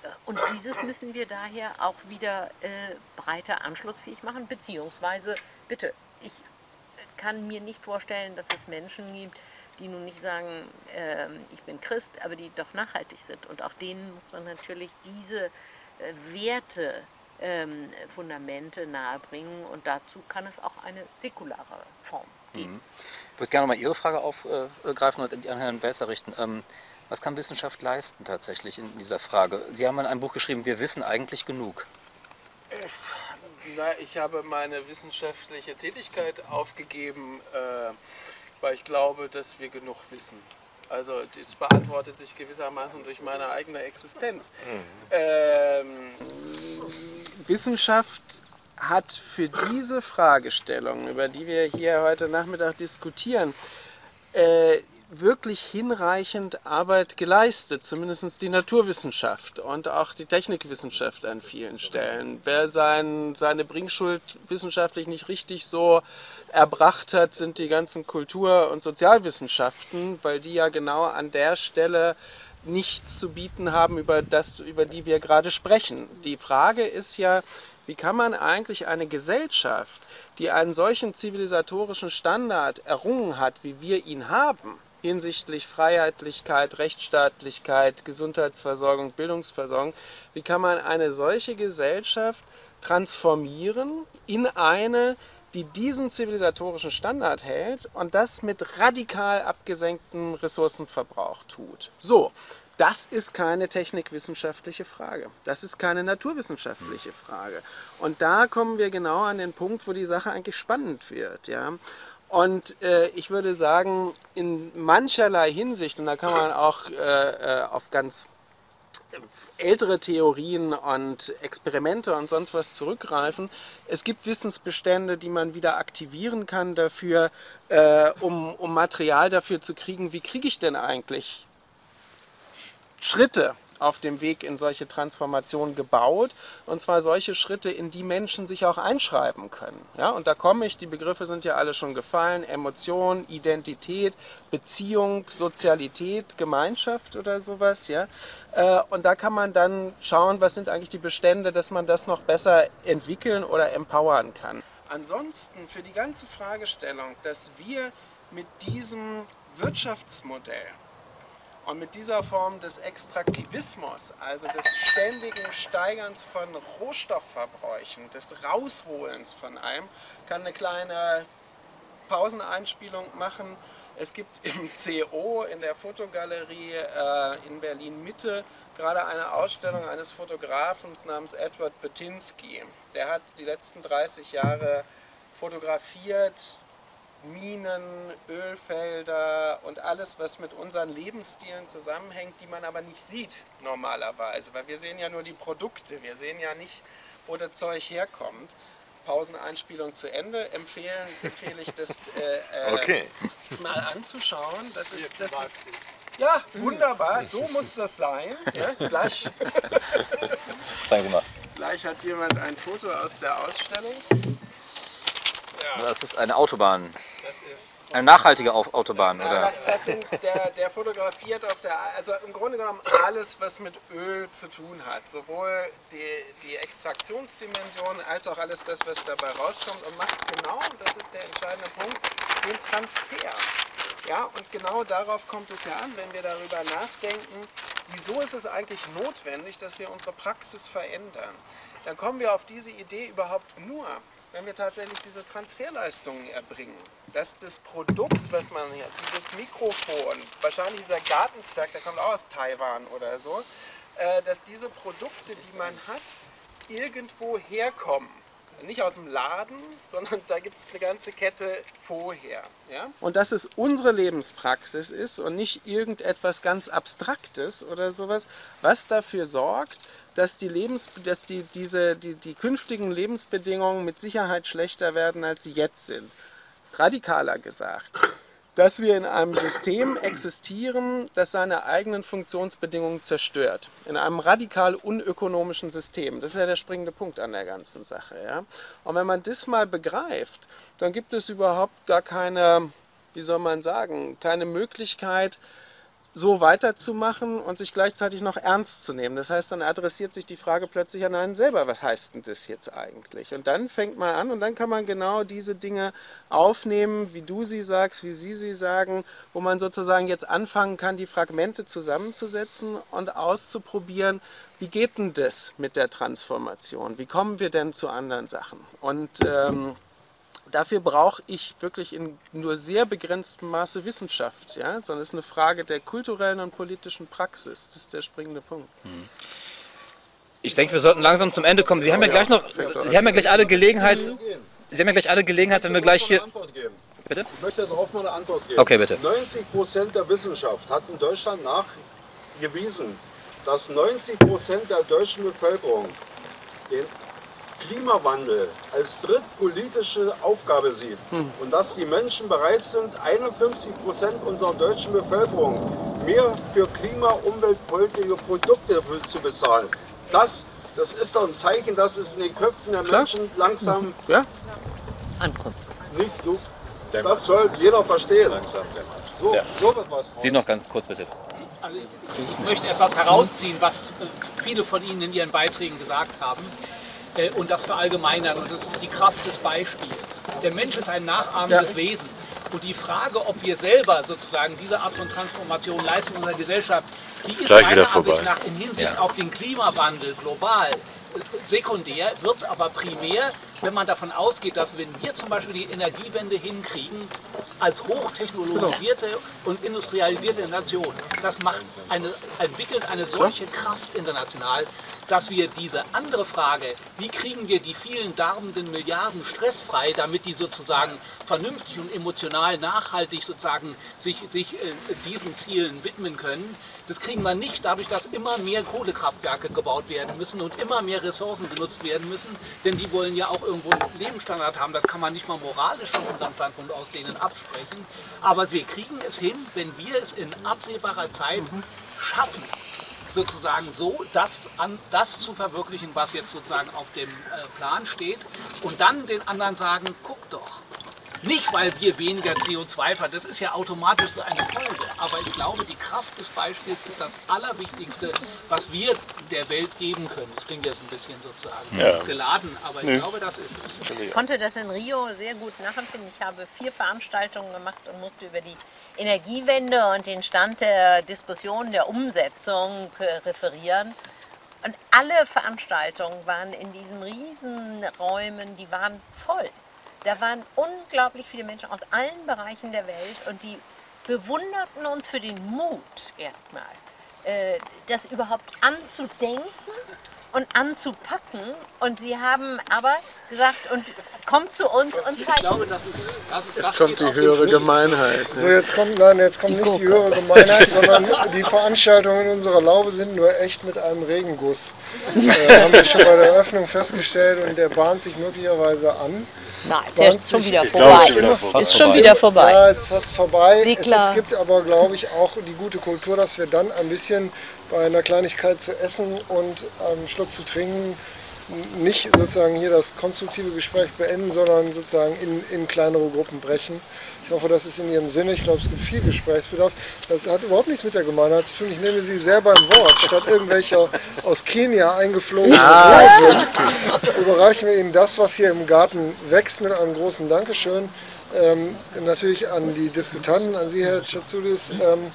Äh, Und dieses müssen wir daher auch wieder äh, breiter anschlussfähig machen, beziehungsweise, bitte, ich kann mir nicht vorstellen, dass es Menschen gibt, die nun nicht sagen, ähm, ich bin Christ, aber die doch nachhaltig sind. Und auch denen muss man natürlich diese äh, Werte, ähm, Fundamente nahebringen. Und dazu kann es auch eine säkulare Form geben. Mhm. Ich würde gerne mal Ihre Frage aufgreifen und an Herrn Welser richten. Ähm, was kann Wissenschaft leisten tatsächlich in dieser Frage? Sie haben in einem Buch geschrieben, wir wissen eigentlich genug. Na, ich habe meine wissenschaftliche Tätigkeit aufgegeben, äh, weil ich glaube, dass wir genug wissen. Also das beantwortet sich gewissermaßen durch meine eigene Existenz. Ähm, Wissenschaft hat für diese Fragestellung, über die wir hier heute Nachmittag diskutieren, äh, wirklich hinreichend Arbeit geleistet, zumindest die Naturwissenschaft und auch die Technikwissenschaft an vielen Stellen. Wer sein, seine Bringschuld wissenschaftlich nicht richtig so erbracht hat, sind die ganzen Kultur- und Sozialwissenschaften, weil die ja genau an der Stelle nichts zu bieten haben, über das, über die wir gerade sprechen. Die Frage ist ja, wie kann man eigentlich eine Gesellschaft, die einen solchen zivilisatorischen Standard errungen hat, wie wir ihn haben, hinsichtlich Freiheitlichkeit, Rechtsstaatlichkeit, Gesundheitsversorgung, Bildungsversorgung, wie kann man eine solche Gesellschaft transformieren in eine, die diesen zivilisatorischen Standard hält und das mit radikal abgesenktem Ressourcenverbrauch tut. So, das ist keine technikwissenschaftliche Frage. Das ist keine naturwissenschaftliche Frage. Und da kommen wir genau an den Punkt, wo die Sache eigentlich spannend wird. Ja? Und äh, ich würde sagen, in mancherlei Hinsicht, und da kann man auch äh, äh, auf ganz ältere Theorien und Experimente und sonst was zurückgreifen. Es gibt Wissensbestände, die man wieder aktivieren kann dafür, äh, um, um Material dafür zu kriegen, wie kriege ich denn eigentlich Schritte auf dem Weg in solche Transformationen gebaut. Und zwar solche Schritte, in die Menschen sich auch einschreiben können. Ja, und da komme ich, die Begriffe sind ja alle schon gefallen, Emotion, Identität, Beziehung, Sozialität, Gemeinschaft oder sowas. Ja? Äh, Und da kann man dann schauen, was sind eigentlich die Bestände, dass man das noch besser entwickeln oder empowern kann. Ansonsten für die ganze Fragestellung, dass wir mit diesem Wirtschaftsmodell und mit dieser Form des Extraktivismus, also des ständigen Steigerns von Rohstoffverbräuchen, des Rausholens von allem, kann eine kleine Pauseneinspielung machen. Es gibt im CO in der Fotogalerie äh, in Berlin Mitte gerade eine Ausstellung eines Fotografen namens Edward Betinsky. Der hat die letzten 30 Jahre fotografiert, Minen, Ölfelder und alles, was mit unseren Lebensstilen zusammenhängt, die man aber nicht sieht normalerweise, weil wir sehen ja nur die Produkte, wir sehen ja nicht, wo das Zeug herkommt. Pauseneinspielung zu Ende. Empfehlen, empfehle ich das äh, äh, Okay. mal anzuschauen. Das ist, das ist, ja, wunderbar, so muss das sein. Ja, gleich, Sie mal. gleich hat jemand ein Foto aus der Ausstellung. Das ist eine Autobahn. Eine nachhaltige Au- Autobahn, oder? das, das sind, der, der fotografiert auf der, also im Grunde genommen alles, was mit Öl zu tun hat. Sowohl die, die Extraktionsdimension als auch alles das, was dabei rauskommt und macht genau, das ist der entscheidende Punkt, den Transfer. Ja, und genau darauf kommt es ja an, wenn wir darüber nachdenken, wieso ist es eigentlich notwendig, dass wir unsere Praxis verändern. Dann kommen wir auf diese Idee überhaupt nur, wenn wir tatsächlich diese Transferleistungen erbringen. Dass das Produkt, was man hier, dieses Mikrofon, wahrscheinlich dieser Gartenzwerg, der kommt auch aus Taiwan oder so, äh, dass diese Produkte, die man hat, irgendwo herkommen. Nicht aus dem Laden, sondern da gibt es eine ganze Kette vorher. Ja? Und dass es unsere Lebenspraxis ist und nicht irgendetwas ganz Abstraktes oder sowas, was dafür sorgt, dass die, Lebens dass die, diese, die, die künftigen Lebensbedingungen mit Sicherheit schlechter werden, als sie jetzt sind. Radikaler gesagt, dass wir in einem System existieren, das seine eigenen Funktionsbedingungen zerstört. In einem radikal unökonomischen System. Das ist ja der springende Punkt an der ganzen Sache. Ja? Und wenn man das mal begreift, dann gibt es überhaupt gar keine, wie soll man sagen, keine Möglichkeit, so weiterzumachen und sich gleichzeitig noch ernst zu nehmen. Das heißt, dann adressiert sich die Frage plötzlich an einen selber, was heißt denn das jetzt eigentlich? Und dann fängt man an und dann kann man genau diese Dinge aufnehmen, wie du sie sagst, wie sie sie sagen, wo man sozusagen jetzt anfangen kann, die Fragmente zusammenzusetzen und auszuprobieren, wie geht denn das mit der Transformation? Wie kommen wir denn zu anderen Sachen? Und ähm, dafür brauche ich wirklich in nur sehr begrenztem Maße Wissenschaft, ja? sondern es ist eine Frage der kulturellen und politischen Praxis. Das ist der springende Punkt. Ich denke, wir sollten langsam zum Ende kommen. Sie haben ja gleich noch, Sie haben ja gleich alle Gelegenheit, Sie haben ja gleich alle Gelegenheit, wenn wir gleich hier... Bitte? Ich möchte darauf mal eine Antwort geben. Okay, bitte. 90 Prozent der Wissenschaft hat in Deutschland nachgewiesen, dass 90 Prozent der deutschen Bevölkerung den Klimawandel als drittpolitische Aufgabe sieht und dass die Menschen bereit sind, 51 Prozent unserer deutschen Bevölkerung mehr für klima- umweltfreundliche Produkte zu bezahlen. Das, das ist doch ein Zeichen, dass es in den Köpfen der Klar. Menschen langsam Ja? Ankommt. nicht so. Das soll jeder verstehen. So, Ja. so wird was. Sie noch ganz kurz, bitte. Also ich möchte etwas herausziehen, was viele von Ihnen in Ihren Beiträgen gesagt haben äh, und das verallgemeinern. Und das ist die Kraft des Beispiels. Der Mensch ist ein nachahmendes Ja. Wesen. Und die Frage, ob wir selber sozusagen diese Art von Transformation leisten in unserer Gesellschaft, die ist gleich meiner Ansicht nach in Hinsicht Ja. auf den Klimawandel global äh, sekundär, wird aber primär, wenn man davon ausgeht, dass wenn wir zum Beispiel die Energiewende hinkriegen, als hochtechnologisierte und industrialisierte Nation, das macht eine, entwickelt eine solche Kraft international, dass wir diese andere Frage, wie kriegen wir die vielen darbenden Milliarden stressfrei, damit die sozusagen vernünftig und emotional nachhaltig sozusagen sich, sich äh, diesen Zielen widmen können, das kriegen wir nicht dadurch, dass immer mehr Kohlekraftwerke gebaut werden müssen und immer mehr Ressourcen genutzt werden müssen, denn die wollen ja auch irgendwo einen Lebensstandard haben. Das kann man nicht mal moralisch von unserem Standpunkt aus denen absprechen. Aber wir kriegen es hin, wenn wir es in absehbarer Zeit schaffen, sozusagen so das, an, das zu verwirklichen, was jetzt sozusagen auf dem äh, Plan steht und dann den anderen sagen, guck doch. Nicht, weil wir weniger CO2 fahren, das ist ja automatisch so eine Folge. Aber ich glaube, die Kraft des Beispiels ist das Allerwichtigste, was wir der Welt geben können. Das klingt jetzt ein bisschen sozusagen Ja. geladen, aber ich Nö. glaube, das ist es. Ich konnte das in Rio sehr gut nachempfinden. Ich habe vier Veranstaltungen gemacht und musste über die Energiewende und den Stand der Diskussion der Umsetzung referieren. Und alle Veranstaltungen waren in diesen riesen Räumen, die waren voll. Da waren unglaublich viele Menschen aus allen Bereichen der Welt und die bewunderten uns für den Mut erstmal, äh, das überhaupt anzudenken und anzupacken. Und sie haben aber gesagt, und kommt zu uns und Ich zeigt. glaube, das ist, das, das Jetzt kommt die höhere. Gemeinheit. So, jetzt kommt, nein, jetzt kommt nicht die höhere Gemeinheit, sondern die Veranstaltungen in unserer Laube sind nur echt mit einem Regenguss. Äh, haben wir schon bei der Eröffnung festgestellt und der bahnt sich möglicherweise an. Na, ist ja schon wieder Ich glaube, vorbei. schon wieder vorbei. Ist schon wieder vorbei. Ja, ist fast vorbei. Es, es gibt aber, glaube ich, auch die gute Kultur, dass wir dann ein bisschen bei einer Kleinigkeit zu essen und einen Schluck zu trinken nicht sozusagen hier das konstruktive Gespräch beenden, sondern sozusagen in, in kleinere Gruppen brechen. Ich hoffe, das ist in Ihrem Sinne. Ich glaube, es gibt viel Gesprächsbedarf. Das hat überhaupt nichts mit der Gemeinheit zu tun. Ich nehme Sie sehr beim Wort. Statt irgendwelcher aus Kenia eingeflogenen Ah. Rosen überreichen wir Ihnen das, was hier im Garten wächst, mit einem großen Dankeschön. Ähm, natürlich an die Diskutanten, an Sie, Herr Chatsoulis. Ähm,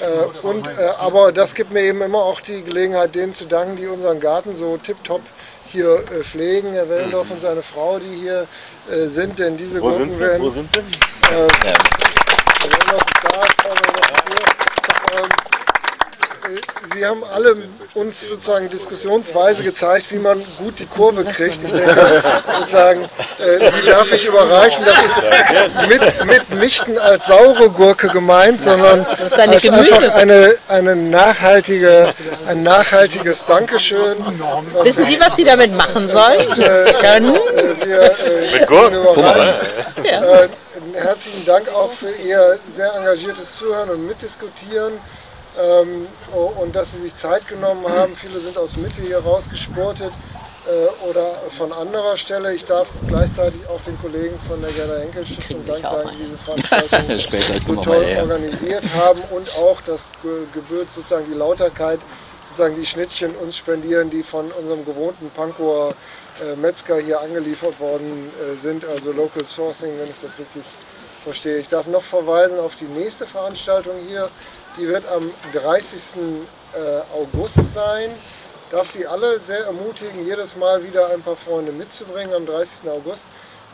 äh, und, äh, aber das gibt mir eben immer auch die Gelegenheit, denen zu danken, die unseren Garten so tipptopp hier äh, pflegen. Herr Wellendorf und seine Frau, die hier äh, sind, denn diese Wo Gurken sind werden... Wo sind sie? Äh, Herr Wellendorf ist da, Frau Wellendorf ist hier. Ähm, Sie haben alle uns sozusagen diskussionsweise gezeigt, wie man gut die Kurve kriegt. Ich denke, sozusagen, äh, die darf ich überreichen. Das ist mit, mitnichten als saure Gurke gemeint, sondern Das ist eine als einfach eine, eine nachhaltige, ein nachhaltiges Dankeschön. Wissen Sie, was Sie damit machen sollen? Können? Wir, äh, Mit Gurken? Ja. Äh, herzlichen Dank auch für Ihr sehr engagiertes Zuhören und Mitdiskutieren. Ähm, und dass Sie sich Zeit genommen haben. Viele sind aus Mitte hier rausgesportet äh, oder von anderer Stelle. Ich darf gleichzeitig auch den Kollegen von der Gerda Henkel Stiftung Dank sagen, die diese Veranstaltung Später, so toll organisiert haben und auch das Ge- gebührt sozusagen die Lauterkeit, sozusagen die Schnittchen uns spendieren, die von unserem gewohnten Pankower äh, Metzger hier angeliefert worden äh, sind, also Local Sourcing, wenn ich das richtig verstehe. Ich darf noch verweisen auf die nächste Veranstaltung hier, die wird am 30. äh, August sein. Darf Sie alle sehr ermutigen, jedes Mal wieder ein paar Freunde mitzubringen. Am 30. August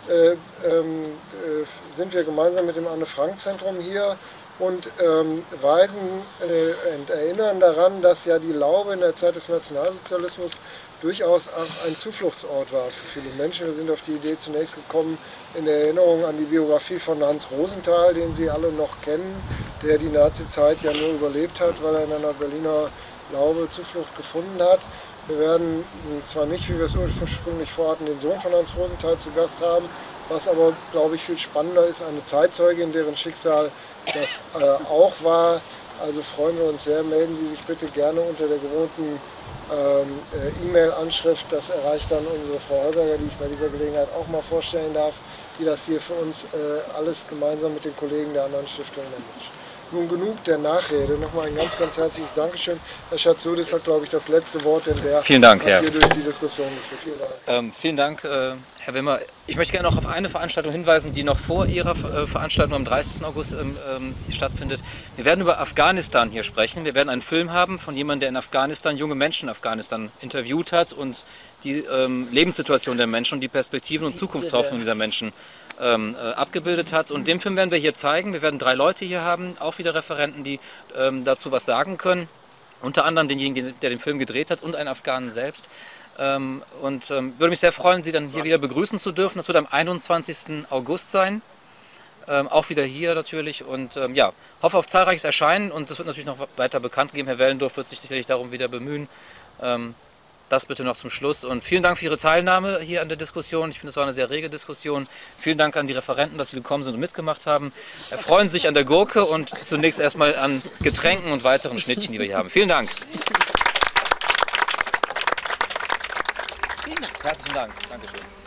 äh, ähm, äh, sind wir gemeinsam mit dem Anne-Frank-Zentrum hier und ähm, weisen äh, und erinnern daran, dass ja die Laube in der Zeit des Nationalsozialismus durchaus auch ein Zufluchtsort war für viele Menschen. Wir sind auf die Idee zunächst gekommen in Erinnerung an die Biografie von Hans Rosenthal, den Sie alle noch kennen, der die Nazi-Zeit ja nur überlebt hat, weil er in einer Berliner Laube Zuflucht gefunden hat. Wir werden zwar nicht, wie wir es ursprünglich vorhatten, den Sohn von Hans Rosenthal zu Gast haben, was aber, glaube ich, viel spannender ist, eine Zeitzeugin, deren Schicksal das äh, auch war. Also freuen wir uns sehr. Melden Sie sich bitte gerne unter der gewohnten ähm, äh, E-Mail-Anschrift. Das erreicht dann unsere Frau Holberger, die ich bei dieser Gelegenheit auch mal vorstellen darf, die das hier für uns äh, alles gemeinsam mit den Kollegen der anderen Stiftungen managt. Nun genug der Nachrede. Nochmal ein ganz, ganz herzliches Dankeschön. Herr Schatzudis hat, glaube ich, das letzte Wort, denn der Vielen Dank, Herr. hier durch die Diskussion geführt. Vielen Dank. Ähm, vielen Dank, äh, Herr Wimmer. Ich möchte gerne noch auf eine Veranstaltung hinweisen, die noch vor Ihrer äh, Veranstaltung am 30. August ähm, ähm, stattfindet. Wir werden über Afghanistan hier sprechen. Wir werden einen Film haben von jemandem, der in Afghanistan junge Menschen in Afghanistan interviewt hat und die ähm, Lebenssituation der Menschen und die Perspektiven und Zukunftshoffnung dieser Menschen ähm, äh, abgebildet hat. Und den Film werden wir hier zeigen. Wir werden drei Leute hier haben, auch wieder Referenten, die ähm, dazu was sagen können. Unter anderem denjenigen, der den Film gedreht hat und einen Afghanen selbst. Ähm, und ähm, würde mich sehr freuen, Sie dann hier wieder begrüßen zu dürfen. Das wird am 21. August sein. Ähm, auch wieder hier natürlich. Und ähm, ja, hoffe auf zahlreiches Erscheinen und das wird natürlich noch weiter bekannt geben. Herr Wellendorf wird sich sicherlich darum wieder bemühen. Ähm, das bitte noch zum Schluss. Und vielen Dank für Ihre Teilnahme hier an der Diskussion. Ich finde, es war eine sehr rege Diskussion. Vielen Dank an die Referenten, dass Sie gekommen sind und mitgemacht haben. Erfreuen Sie sich an der Gurke und zunächst erstmal an Getränken und weiteren Schnittchen, die wir hier haben. Vielen Dank. Vielen Dank. Herzlichen Dank. Dankeschön.